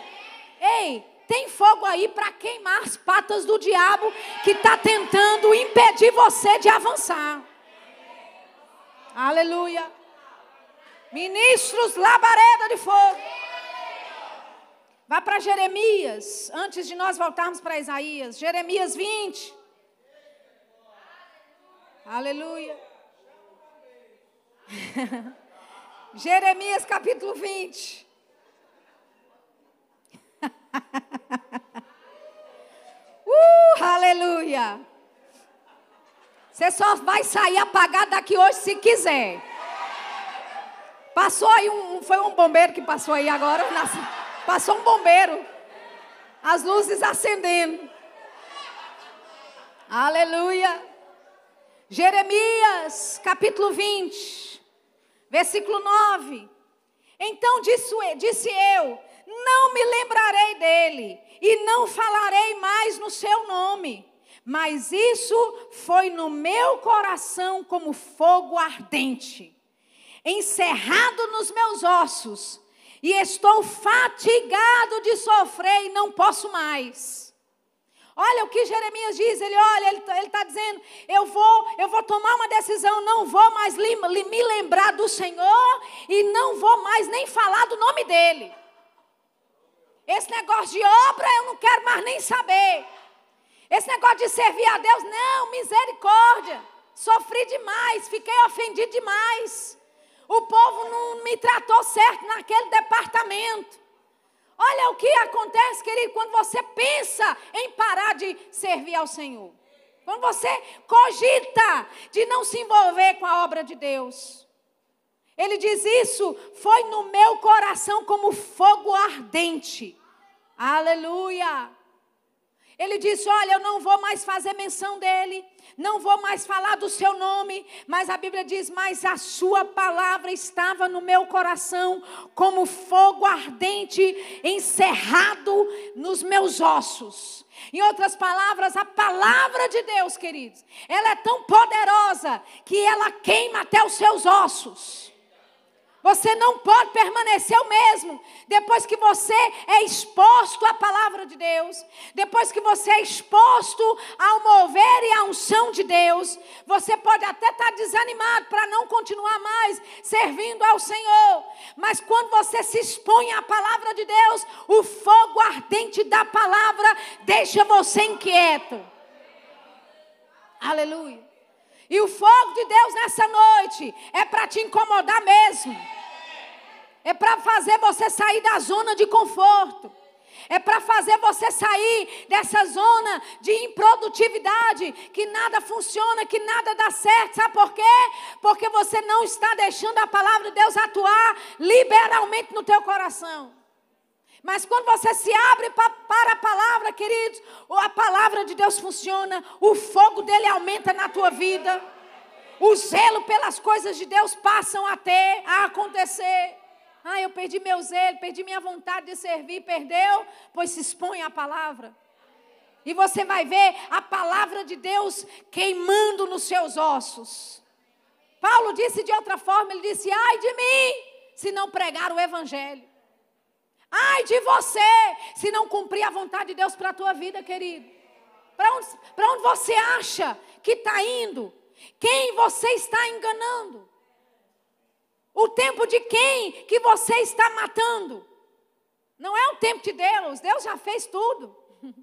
ei, tem fogo aí para queimar as patas do diabo que está tentando impedir você de avançar. Aleluia. Ministros, labareda de fogo. Vá para Jeremias, antes de nós voltarmos para Isaías. Jeremias 20. Aleluia. Jeremias capítulo 20. uh, aleluia. Você só vai sair apagado daqui hoje se quiser. Passou aí um, foi um bombeiro que passou aí agora, passou um bombeiro. As luzes acendendo. Aleluia. Jeremias, capítulo 20, versículo 9. Então disse, disse eu: Não me lembrarei dele, e não falarei mais no seu nome. Mas isso foi no meu coração como fogo ardente, encerrado nos meus ossos, e estou fatigado de sofrer e não posso mais. Olha o que Jeremias diz, ele olha, ele está tá dizendo, eu vou, eu vou tomar uma decisão, não vou mais li, li, me lembrar do Senhor e não vou mais nem falar do nome dele. Esse negócio de obra eu não quero mais nem saber. Esse negócio de servir a Deus, não, misericórdia. Sofri demais, fiquei ofendido demais. O povo não me tratou certo naquele departamento. Olha o que acontece, querido, quando você pensa em parar de servir ao Senhor. Quando você cogita de não se envolver com a obra de Deus. Ele diz isso, foi no meu coração como fogo ardente. Aleluia. Ele disse: Olha, eu não vou mais fazer menção dele, não vou mais falar do seu nome, mas a Bíblia diz: Mas a sua palavra estava no meu coração, como fogo ardente encerrado nos meus ossos. Em outras palavras, a palavra de Deus, queridos, ela é tão poderosa que ela queima até os seus ossos. Você não pode permanecer o mesmo depois que você é exposto à palavra de Deus, depois que você é exposto ao mover e à unção de Deus. Você pode até estar desanimado para não continuar mais servindo ao Senhor, mas quando você se expõe à palavra de Deus, o fogo ardente da palavra deixa você inquieto. Aleluia. E o fogo de Deus nessa noite é para te incomodar mesmo. É para fazer você sair da zona de conforto. É para fazer você sair dessa zona de improdutividade, que nada funciona, que nada dá certo. Sabe por quê? Porque você não está deixando a palavra de Deus atuar liberalmente no teu coração. Mas quando você se abre para a palavra, queridos, a palavra de Deus funciona, o fogo dele aumenta na tua vida. O zelo pelas coisas de Deus passam a ter, a acontecer. Ah, eu perdi meu zelo, perdi minha vontade de servir, perdeu? Pois se expõe à palavra. E você vai ver a palavra de Deus queimando nos seus ossos. Paulo disse de outra forma, ele disse: "Ai de mim, se não pregar o evangelho. Ai de você, se não cumprir a vontade de Deus para a tua vida, querido. Para onde, onde você acha que está indo? Quem você está enganando? O tempo de quem que você está matando? Não é o tempo de Deus, Deus já fez tudo.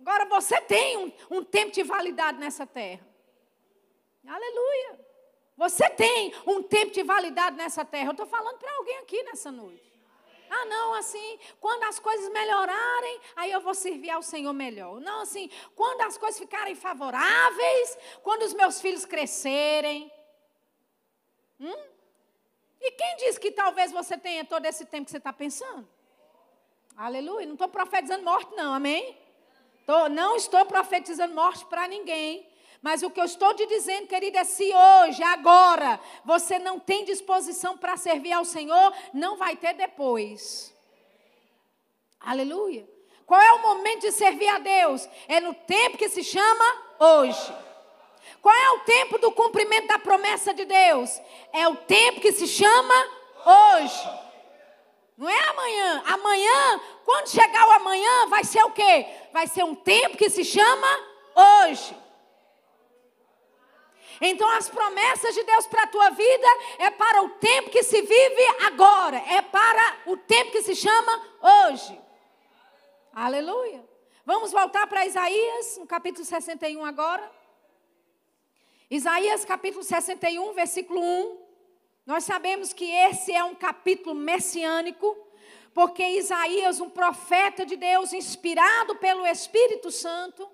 Agora você tem um, um tempo de validade nessa terra. Aleluia. Você tem um tempo de validade nessa terra. Eu estou falando para alguém aqui nessa noite. Ah, não, assim, quando as coisas melhorarem, aí eu vou servir ao Senhor melhor. Não, assim, quando as coisas ficarem favoráveis, quando os meus filhos crescerem. Hum? E quem diz que talvez você tenha todo esse tempo que você está pensando? Aleluia. Não estou profetizando morte, não, amém? Tô, não estou profetizando morte para ninguém. Mas o que eu estou te dizendo, querida, é se hoje, agora, você não tem disposição para servir ao Senhor, não vai ter depois. Aleluia. Qual é o momento de servir a Deus? É no tempo que se chama hoje. Qual é o tempo do cumprimento da promessa de Deus? É o tempo que se chama hoje. Não é amanhã. Amanhã, quando chegar o amanhã, vai ser o quê? Vai ser um tempo que se chama hoje. Então, as promessas de Deus para a tua vida é para o tempo que se vive agora, é para o tempo que se chama hoje. Aleluia. Vamos voltar para Isaías, no capítulo 61 agora. Isaías capítulo 61, versículo 1. Nós sabemos que esse é um capítulo messiânico, porque Isaías, um profeta de Deus, inspirado pelo Espírito Santo,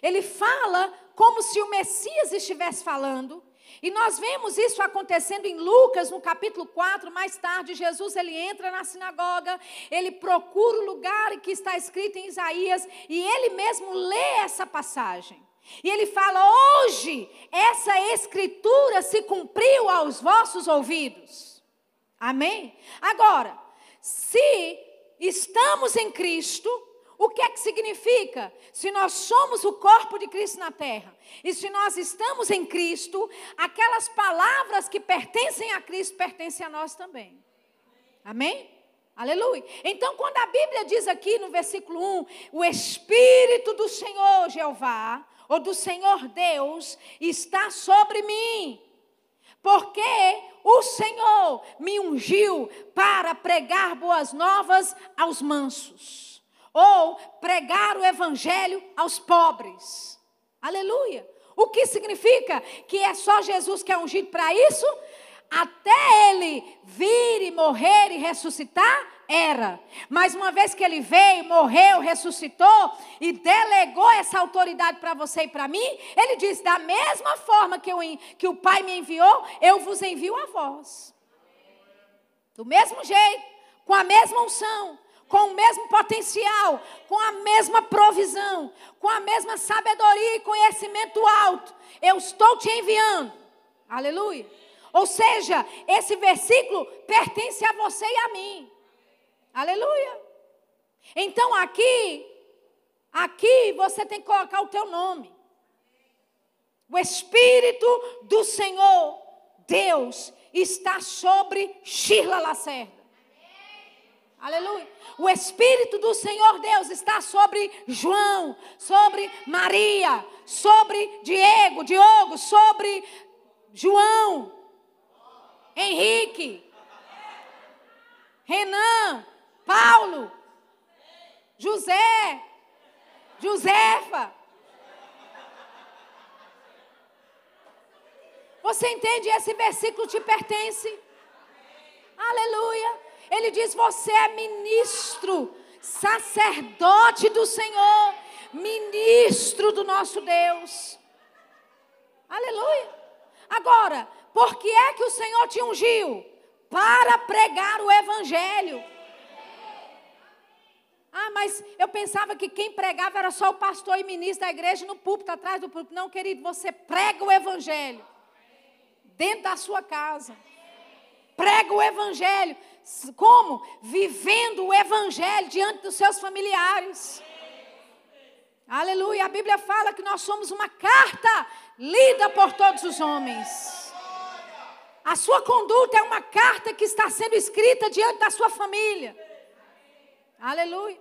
ele fala como se o Messias estivesse falando. E nós vemos isso acontecendo em Lucas, no capítulo 4, mais tarde, Jesus ele entra na sinagoga, ele procura o lugar que está escrito em Isaías e ele mesmo lê essa passagem. E ele fala: hoje essa escritura se cumpriu aos vossos ouvidos. Amém? Agora, se estamos em Cristo, o que é que significa? Se nós somos o corpo de Cristo na terra, e se nós estamos em Cristo, aquelas palavras que pertencem a Cristo pertencem a nós também. Amém? Aleluia. Então, quando a Bíblia diz aqui no versículo 1, o Espírito do Senhor Jeová, ou do Senhor Deus está sobre mim. Porque o Senhor me ungiu para pregar boas novas aos mansos, ou pregar o evangelho aos pobres. Aleluia. O que significa que é só Jesus que é ungido para isso? Até ele vir e morrer e ressuscitar, era. Mas uma vez que ele veio, morreu, ressuscitou e delegou essa autoridade para você e para mim, ele diz: da mesma forma que, eu, que o Pai me enviou, eu vos envio a vós. Do mesmo jeito, com a mesma unção, com o mesmo potencial, com a mesma provisão, com a mesma sabedoria e conhecimento alto, eu estou te enviando. Aleluia. Ou seja, esse versículo pertence a você e a mim. Aleluia. Então aqui, aqui você tem que colocar o teu nome. O Espírito do Senhor, Deus, está sobre Shirla Lacerda. Aleluia. O Espírito do Senhor Deus está sobre João, sobre Maria, sobre Diego, Diogo, sobre João, Henrique, Renan, Paulo, José, Josefa. Você entende? Esse versículo te pertence. Aleluia. Ele diz: Você é ministro, sacerdote do Senhor, ministro do nosso Deus. Aleluia. Agora, por que é que o Senhor te ungiu? Para pregar o Evangelho. Ah, mas eu pensava que quem pregava era só o pastor e ministro da igreja no púlpito, atrás do púlpito. Não, querido, você prega o evangelho dentro da sua casa. Prega o evangelho. Como? Vivendo o evangelho diante dos seus familiares. Aleluia. A Bíblia fala que nós somos uma carta lida por todos os homens. A sua conduta é uma carta que está sendo escrita diante da sua família. Aleluia.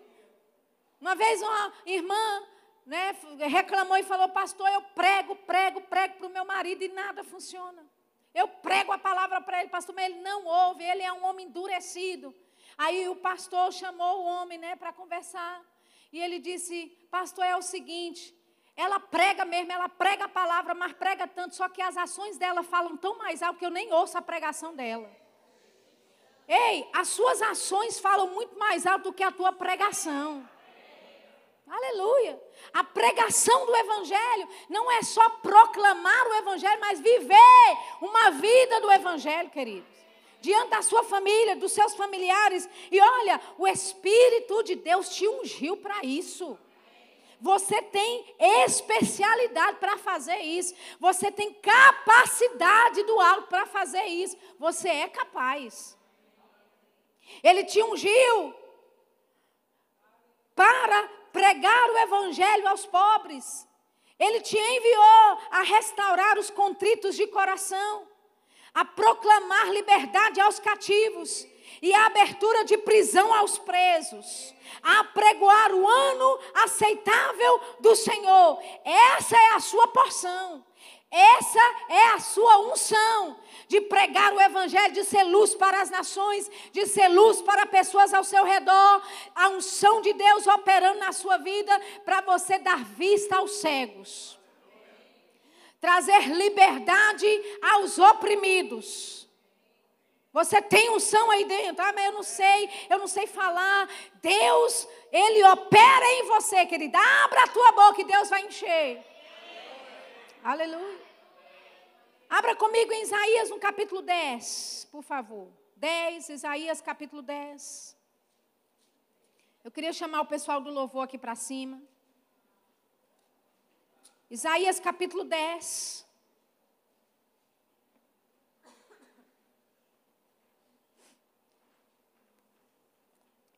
Uma vez uma irmã né, reclamou e falou, pastor, eu prego, prego, prego para o meu marido e nada funciona. Eu prego a palavra para ele, pastor, mas ele não ouve, ele é um homem endurecido. Aí o pastor chamou o homem né, para conversar. E ele disse, pastor, é o seguinte, ela prega mesmo, ela prega a palavra, mas prega tanto, só que as ações dela falam tão mais alto que eu nem ouço a pregação dela. Ei, as suas ações falam muito mais alto do que a tua pregação. Aleluia. A pregação do Evangelho não é só proclamar o Evangelho, mas viver uma vida do Evangelho, queridos. Diante da sua família, dos seus familiares. E olha, o Espírito de Deus te ungiu para isso. Você tem especialidade para fazer isso. Você tem capacidade do alto para fazer isso. Você é capaz. Ele te ungiu para pregar o evangelho aos pobres. Ele te enviou a restaurar os contritos de coração, a proclamar liberdade aos cativos e a abertura de prisão aos presos, a pregoar o ano aceitável do Senhor. Essa é a sua porção. Essa é a sua unção de pregar o evangelho, de ser luz para as nações, de ser luz para pessoas ao seu redor. A unção de Deus operando na sua vida para você dar vista aos cegos. Trazer liberdade aos oprimidos. Você tem unção aí dentro, ah, mas eu não sei, eu não sei falar. Deus, Ele opera em você, querida. Abra a tua boca e Deus vai encher. Aleluia. Abra comigo em Isaías no capítulo 10, por favor. 10, Isaías capítulo 10. Eu queria chamar o pessoal do louvor aqui para cima. Isaías capítulo 10.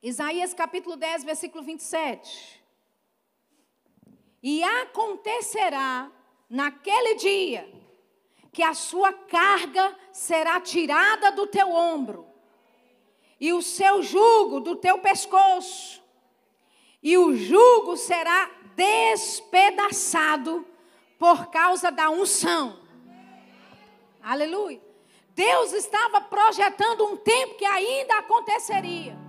Isaías capítulo 10, versículo 27. E acontecerá naquele dia, que a sua carga será tirada do teu ombro, e o seu jugo do teu pescoço, e o jugo será despedaçado por causa da unção. Aleluia. Deus estava projetando um tempo que ainda aconteceria.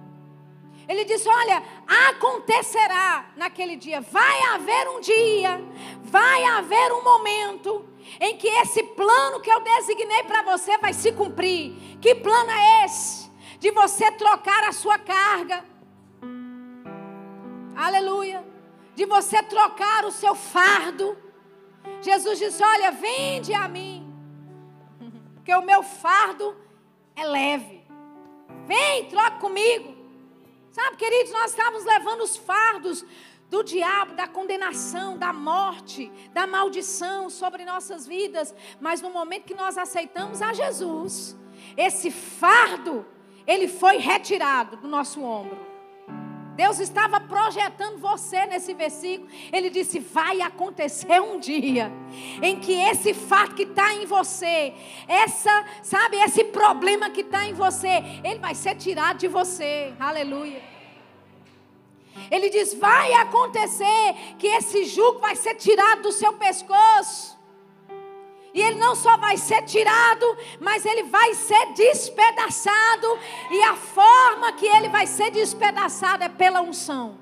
Ele disse: Olha, acontecerá naquele dia. Vai haver um dia, vai haver um momento em que esse plano que eu designei para você vai se cumprir. Que plano é esse? De você trocar a sua carga. Aleluia. De você trocar o seu fardo. Jesus disse: Olha, vende a mim, porque o meu fardo é leve. Vem, troca comigo. Sabe, queridos, nós estávamos levando os fardos do diabo, da condenação, da morte, da maldição sobre nossas vidas, mas no momento que nós aceitamos a Jesus, esse fardo, ele foi retirado do nosso ombro. Deus estava projetando você nesse versículo. Ele disse: Vai acontecer um dia em que esse fato que está em você, essa, sabe, esse problema que está em você, ele vai ser tirado de você. Aleluia. Ele diz: Vai acontecer que esse jugo vai ser tirado do seu pescoço. E ele não só vai ser tirado, mas ele vai ser despedaçado. E a forma que ele vai ser despedaçado é pela unção.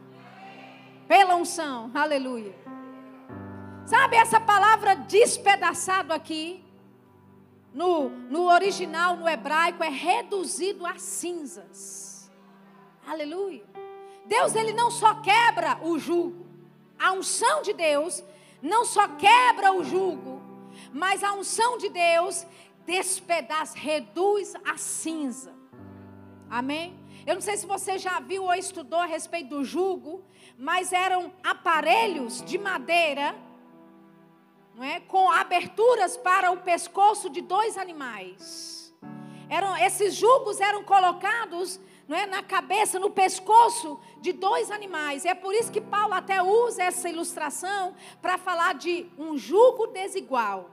Pela unção. Aleluia. Sabe essa palavra despedaçado aqui? No, no original, no hebraico, é reduzido a cinzas. Aleluia. Deus, ele não só quebra o jugo. A unção de Deus não só quebra o jugo, mas a unção de Deus despedaça, reduz a cinza. Amém? Eu não sei se você já viu ou estudou a respeito do jugo, mas eram aparelhos de madeira, não é? com aberturas para o pescoço de dois animais. Eram, esses jugos eram colocados não é, na cabeça, no pescoço de dois animais. É por isso que Paulo até usa essa ilustração para falar de um jugo desigual.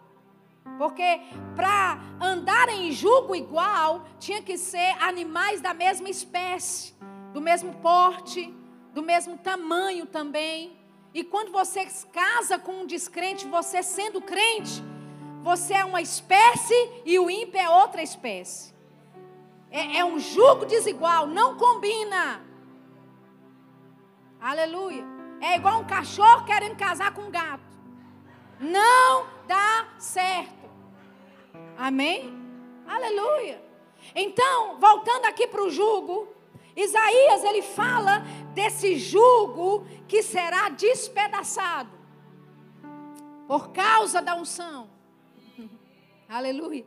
Porque para andar em jugo igual, tinha que ser animais da mesma espécie, do mesmo porte, do mesmo tamanho também. E quando você casa com um descrente, você sendo crente, você é uma espécie e o ímpio é outra espécie. É, é um jugo desigual, não combina. Aleluia. É igual um cachorro querendo casar com um gato. Não dá certo. Amém? Aleluia. Então, voltando aqui para o jugo, Isaías ele fala desse jugo que será despedaçado por causa da unção. Aleluia.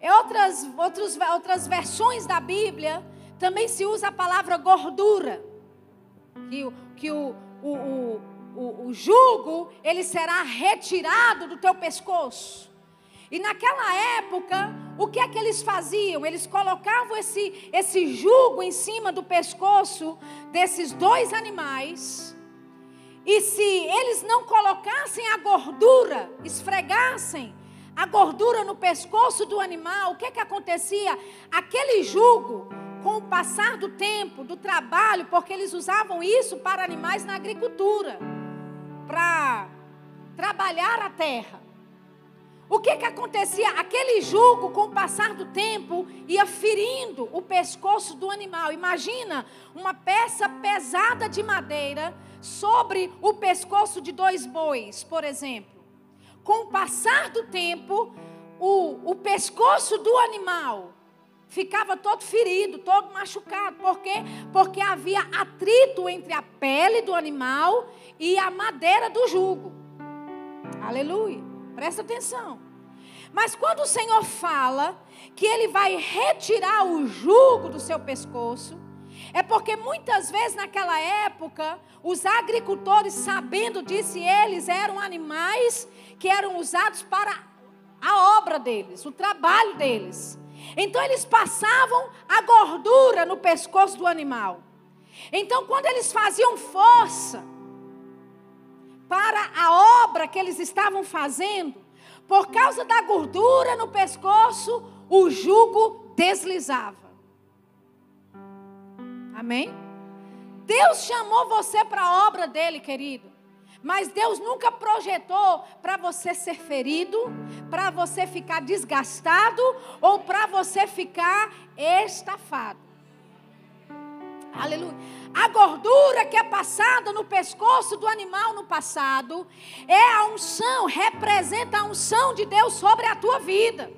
Em outras, outros, outras versões da Bíblia, também se usa a palavra gordura. Que, que o, o, o, o, o jugo, ele será retirado do teu pescoço. E naquela época, o que é que eles faziam? Eles colocavam esse, esse jugo em cima do pescoço desses dois animais. E se eles não colocassem a gordura, esfregassem a gordura no pescoço do animal, o que é que acontecia? Aquele jugo, com o passar do tempo, do trabalho, porque eles usavam isso para animais na agricultura, para trabalhar a terra. O que que acontecia? Aquele jugo, com o passar do tempo, ia ferindo o pescoço do animal. Imagina uma peça pesada de madeira sobre o pescoço de dois bois, por exemplo com o passar do tempo, o, o pescoço do animal ficava todo ferido, todo machucado. Por quê? Porque havia atrito entre a pele do animal e a madeira do jugo. Aleluia. Presta atenção. Mas quando o Senhor fala que Ele vai retirar o jugo do seu pescoço, é porque muitas vezes naquela época, os agricultores, sabendo disso, eles eram animais que eram usados para a obra deles, o trabalho deles. Então eles passavam a gordura no pescoço do animal. Então quando eles faziam força para a obra que eles estavam fazendo, por causa da gordura no pescoço, o jugo deslizava. Amém? Deus chamou você para a obra dele, querido. Mas Deus nunca projetou para você ser ferido, para você ficar desgastado ou para você ficar estafado. Aleluia. A gordura que é passada no pescoço do animal no passado é a unção, representa a unção de Deus sobre a tua vida.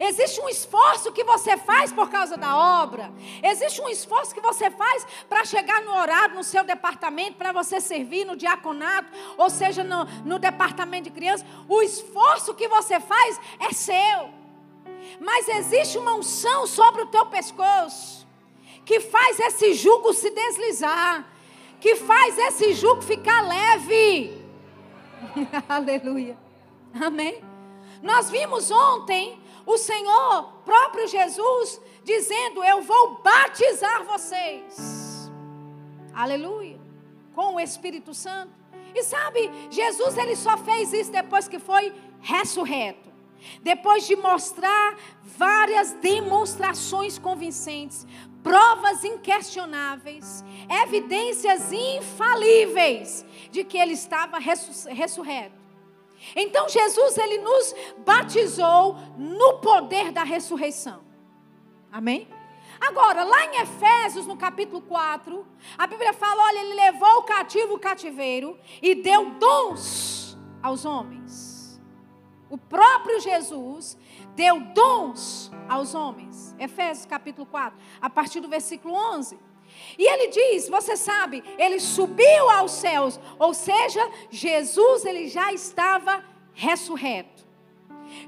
Existe um esforço que você faz por causa da obra. Existe um esforço que você faz para chegar no horário, no seu departamento, para você servir no diaconato, ou seja, no, no departamento de crianças. O esforço que você faz é seu. Mas existe uma unção sobre o teu pescoço que faz esse jugo se deslizar, que faz esse jugo ficar leve. Aleluia. Amém. Nós vimos ontem o Senhor, próprio Jesus, dizendo: Eu vou batizar vocês. Aleluia. Com o Espírito Santo. E sabe, Jesus ele só fez isso depois que foi ressurreto. Depois de mostrar várias demonstrações convincentes, provas inquestionáveis, evidências infalíveis de que ele estava ressurreto. Então Jesus ele nos batizou no poder da ressurreição. Amém? Agora, lá em Efésios, no capítulo 4, a Bíblia fala: olha, ele levou o cativo o cativeiro e deu dons aos homens. O próprio Jesus deu dons aos homens. Efésios capítulo 4, a partir do versículo 11. E ele diz, você sabe, ele subiu aos céus, ou seja, Jesus ele já estava ressurreto.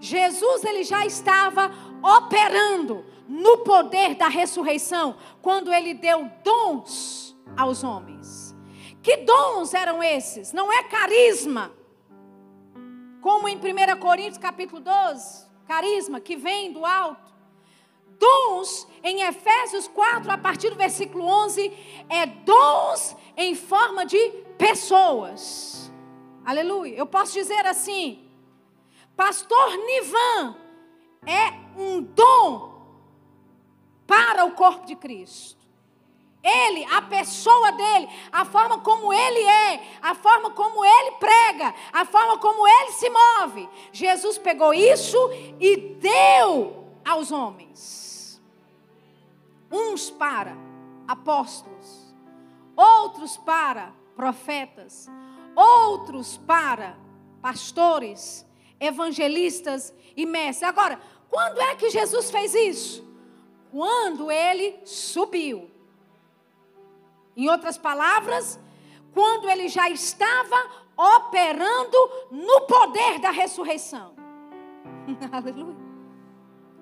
Jesus ele já estava operando no poder da ressurreição quando ele deu dons aos homens. Que dons eram esses? Não é carisma. Como em 1 Coríntios capítulo 12, carisma que vem do alto dons em Efésios 4, a partir do versículo 11, é dons em forma de pessoas. Aleluia. Eu posso dizer assim: Pastor Nivan é um dom para o corpo de Cristo. Ele, a pessoa dele, a forma como ele é, a forma como ele prega, a forma como ele se move. Jesus pegou isso e deu aos homens uns para apóstolos, outros para profetas, outros para pastores, evangelistas e mestres. Agora, quando é que Jesus fez isso? Quando ele subiu. Em outras palavras, quando ele já estava operando no poder da ressurreição. aleluia.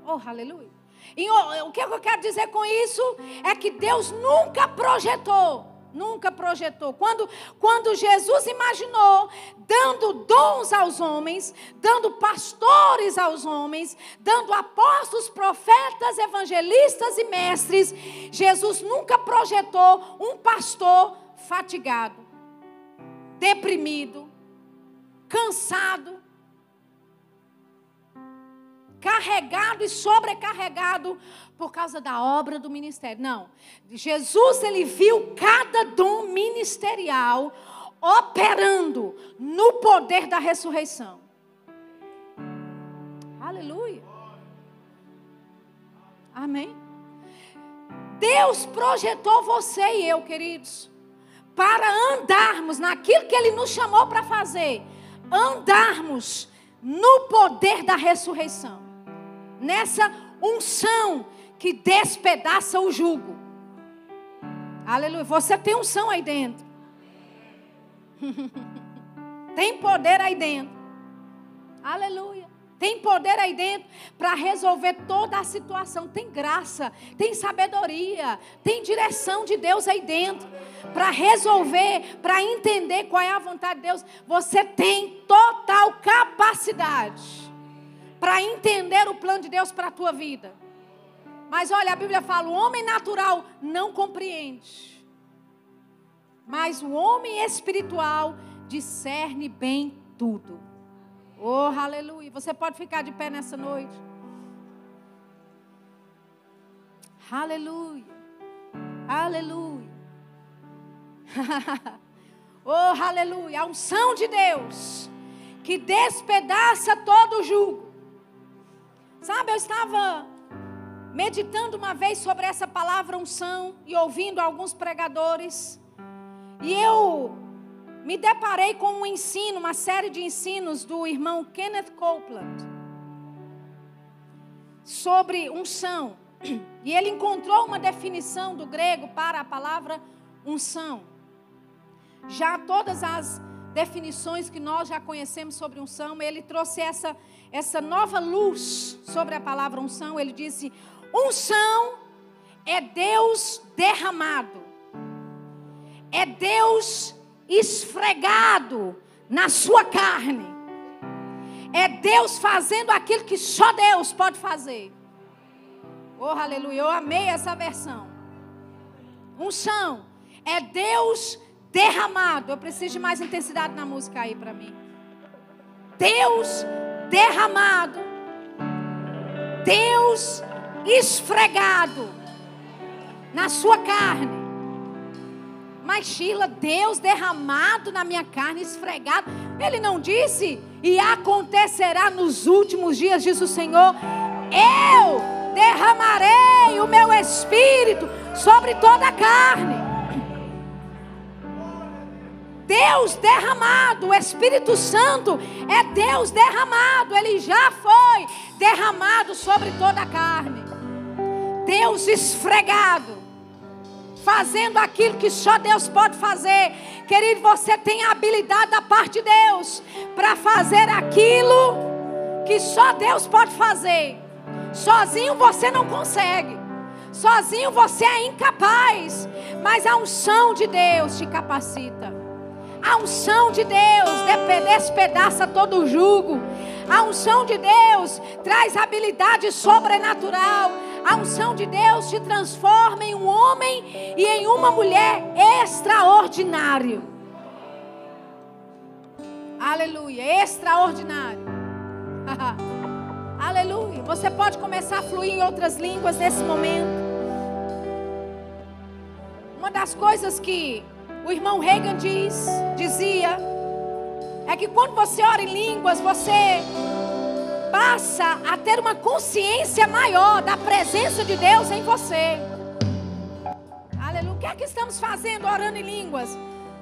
Oh, aleluia. E o que eu quero dizer com isso é que Deus nunca projetou, nunca projetou. Quando, quando Jesus imaginou dando dons aos homens, dando pastores aos homens, dando apóstolos, profetas, evangelistas e mestres, Jesus nunca projetou um pastor fatigado, deprimido, cansado, carregado e sobrecarregado por causa da obra do ministério. Não. Jesus ele viu cada dom ministerial operando no poder da ressurreição. Aleluia. Amém. Deus projetou você e eu, queridos, para andarmos naquilo que Ele nos chamou para fazer, andarmos no poder da ressurreição nessa unção que despedaça o jugo. Aleluia. Você tem unção aí dentro. tem poder aí dentro. Aleluia. Tem poder aí dentro para resolver toda a situação. Tem graça, tem sabedoria, tem direção de Deus aí dentro para resolver, para entender qual é a vontade de Deus. Você tem total capacidade para entender o plano de Deus para a tua vida. Mas olha, a Bíblia fala: o homem natural não compreende, mas o homem espiritual discerne bem tudo. Oh, aleluia. Você pode ficar de pé nessa noite. Aleluia. Aleluia. Oh, aleluia. A unção de Deus que despedaça todo o jugo. Sabe, eu estava meditando uma vez sobre essa palavra unção e ouvindo alguns pregadores. E eu me deparei com um ensino, uma série de ensinos do irmão Kenneth Copeland sobre unção. E ele encontrou uma definição do grego para a palavra unção. Já todas as definições que nós já conhecemos sobre unção, ele trouxe essa, essa nova luz sobre a palavra unção. Ele disse: unção é Deus derramado, é Deus esfregado na sua carne, é Deus fazendo aquilo que só Deus pode fazer. Oh, aleluia, eu amei essa versão. Unção é Deus derramado. Eu preciso de mais intensidade na música aí para mim. Deus derramado. Deus esfregado na sua carne. Mas Sheila, Deus derramado na minha carne, esfregado. Ele não disse, e acontecerá nos últimos dias, diz o Senhor: Eu derramarei o meu espírito sobre toda a carne. Deus derramado, o Espírito Santo é Deus derramado, ele já foi derramado sobre toda a carne. Deus esfregado, fazendo aquilo que só Deus pode fazer. Querido, você tem a habilidade da parte de Deus para fazer aquilo que só Deus pode fazer. Sozinho você não consegue. Sozinho você é incapaz, mas a unção de Deus te capacita. A unção de Deus despedaça todo o jugo. A unção de Deus traz habilidade sobrenatural. A unção de Deus te transforma em um homem e em uma mulher extraordinário. Aleluia, extraordinário. Aleluia. Você pode começar a fluir em outras línguas nesse momento. Uma das coisas que o irmão Reagan diz, dizia, é que quando você ora em línguas, você passa a ter uma consciência maior da presença de Deus em você. Aleluia. O que é que estamos fazendo orando em línguas?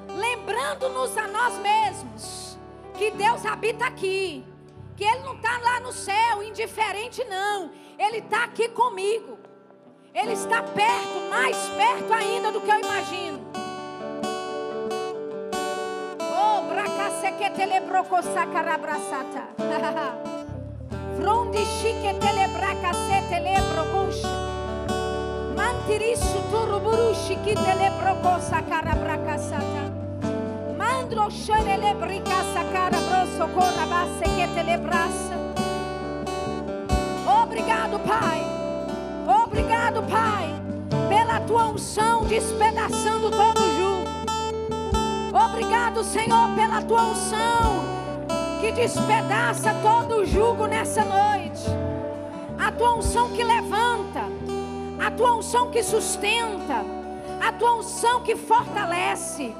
Lembrando-nos a nós mesmos que Deus habita aqui. Que Ele não está lá no céu, indiferente, não. Ele está aqui comigo. Ele está perto, mais perto ainda do que eu imagino. Que telebroko sakarabrasata. Frondi shike telebraka se telebrokosh. Mantirisu turuburushi ki telebroko sakarabrakasata. Mandro shenele brika sakarabroso corabase que telebrasa. Obrigado, Pai. Obrigado, Pai, pela tua unção despedaçando todo o jugo. Obrigado, Senhor, pela tua unção que despedaça todo o jugo nessa noite. A tua unção que levanta, a tua unção que sustenta, a tua unção que fortalece,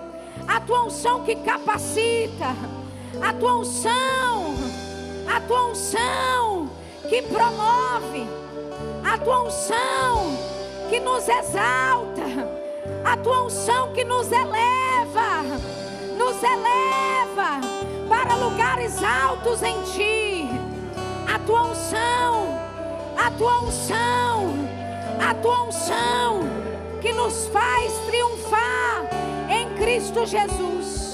a tua unção que capacita, a tua unção, a tua unção que promove, a tua unção que nos exalta, a tua unção que nos eleva nos eleva para lugares altos em Ti. A tua unção, a tua unção, a tua unção que nos faz triunfar em Cristo Jesus.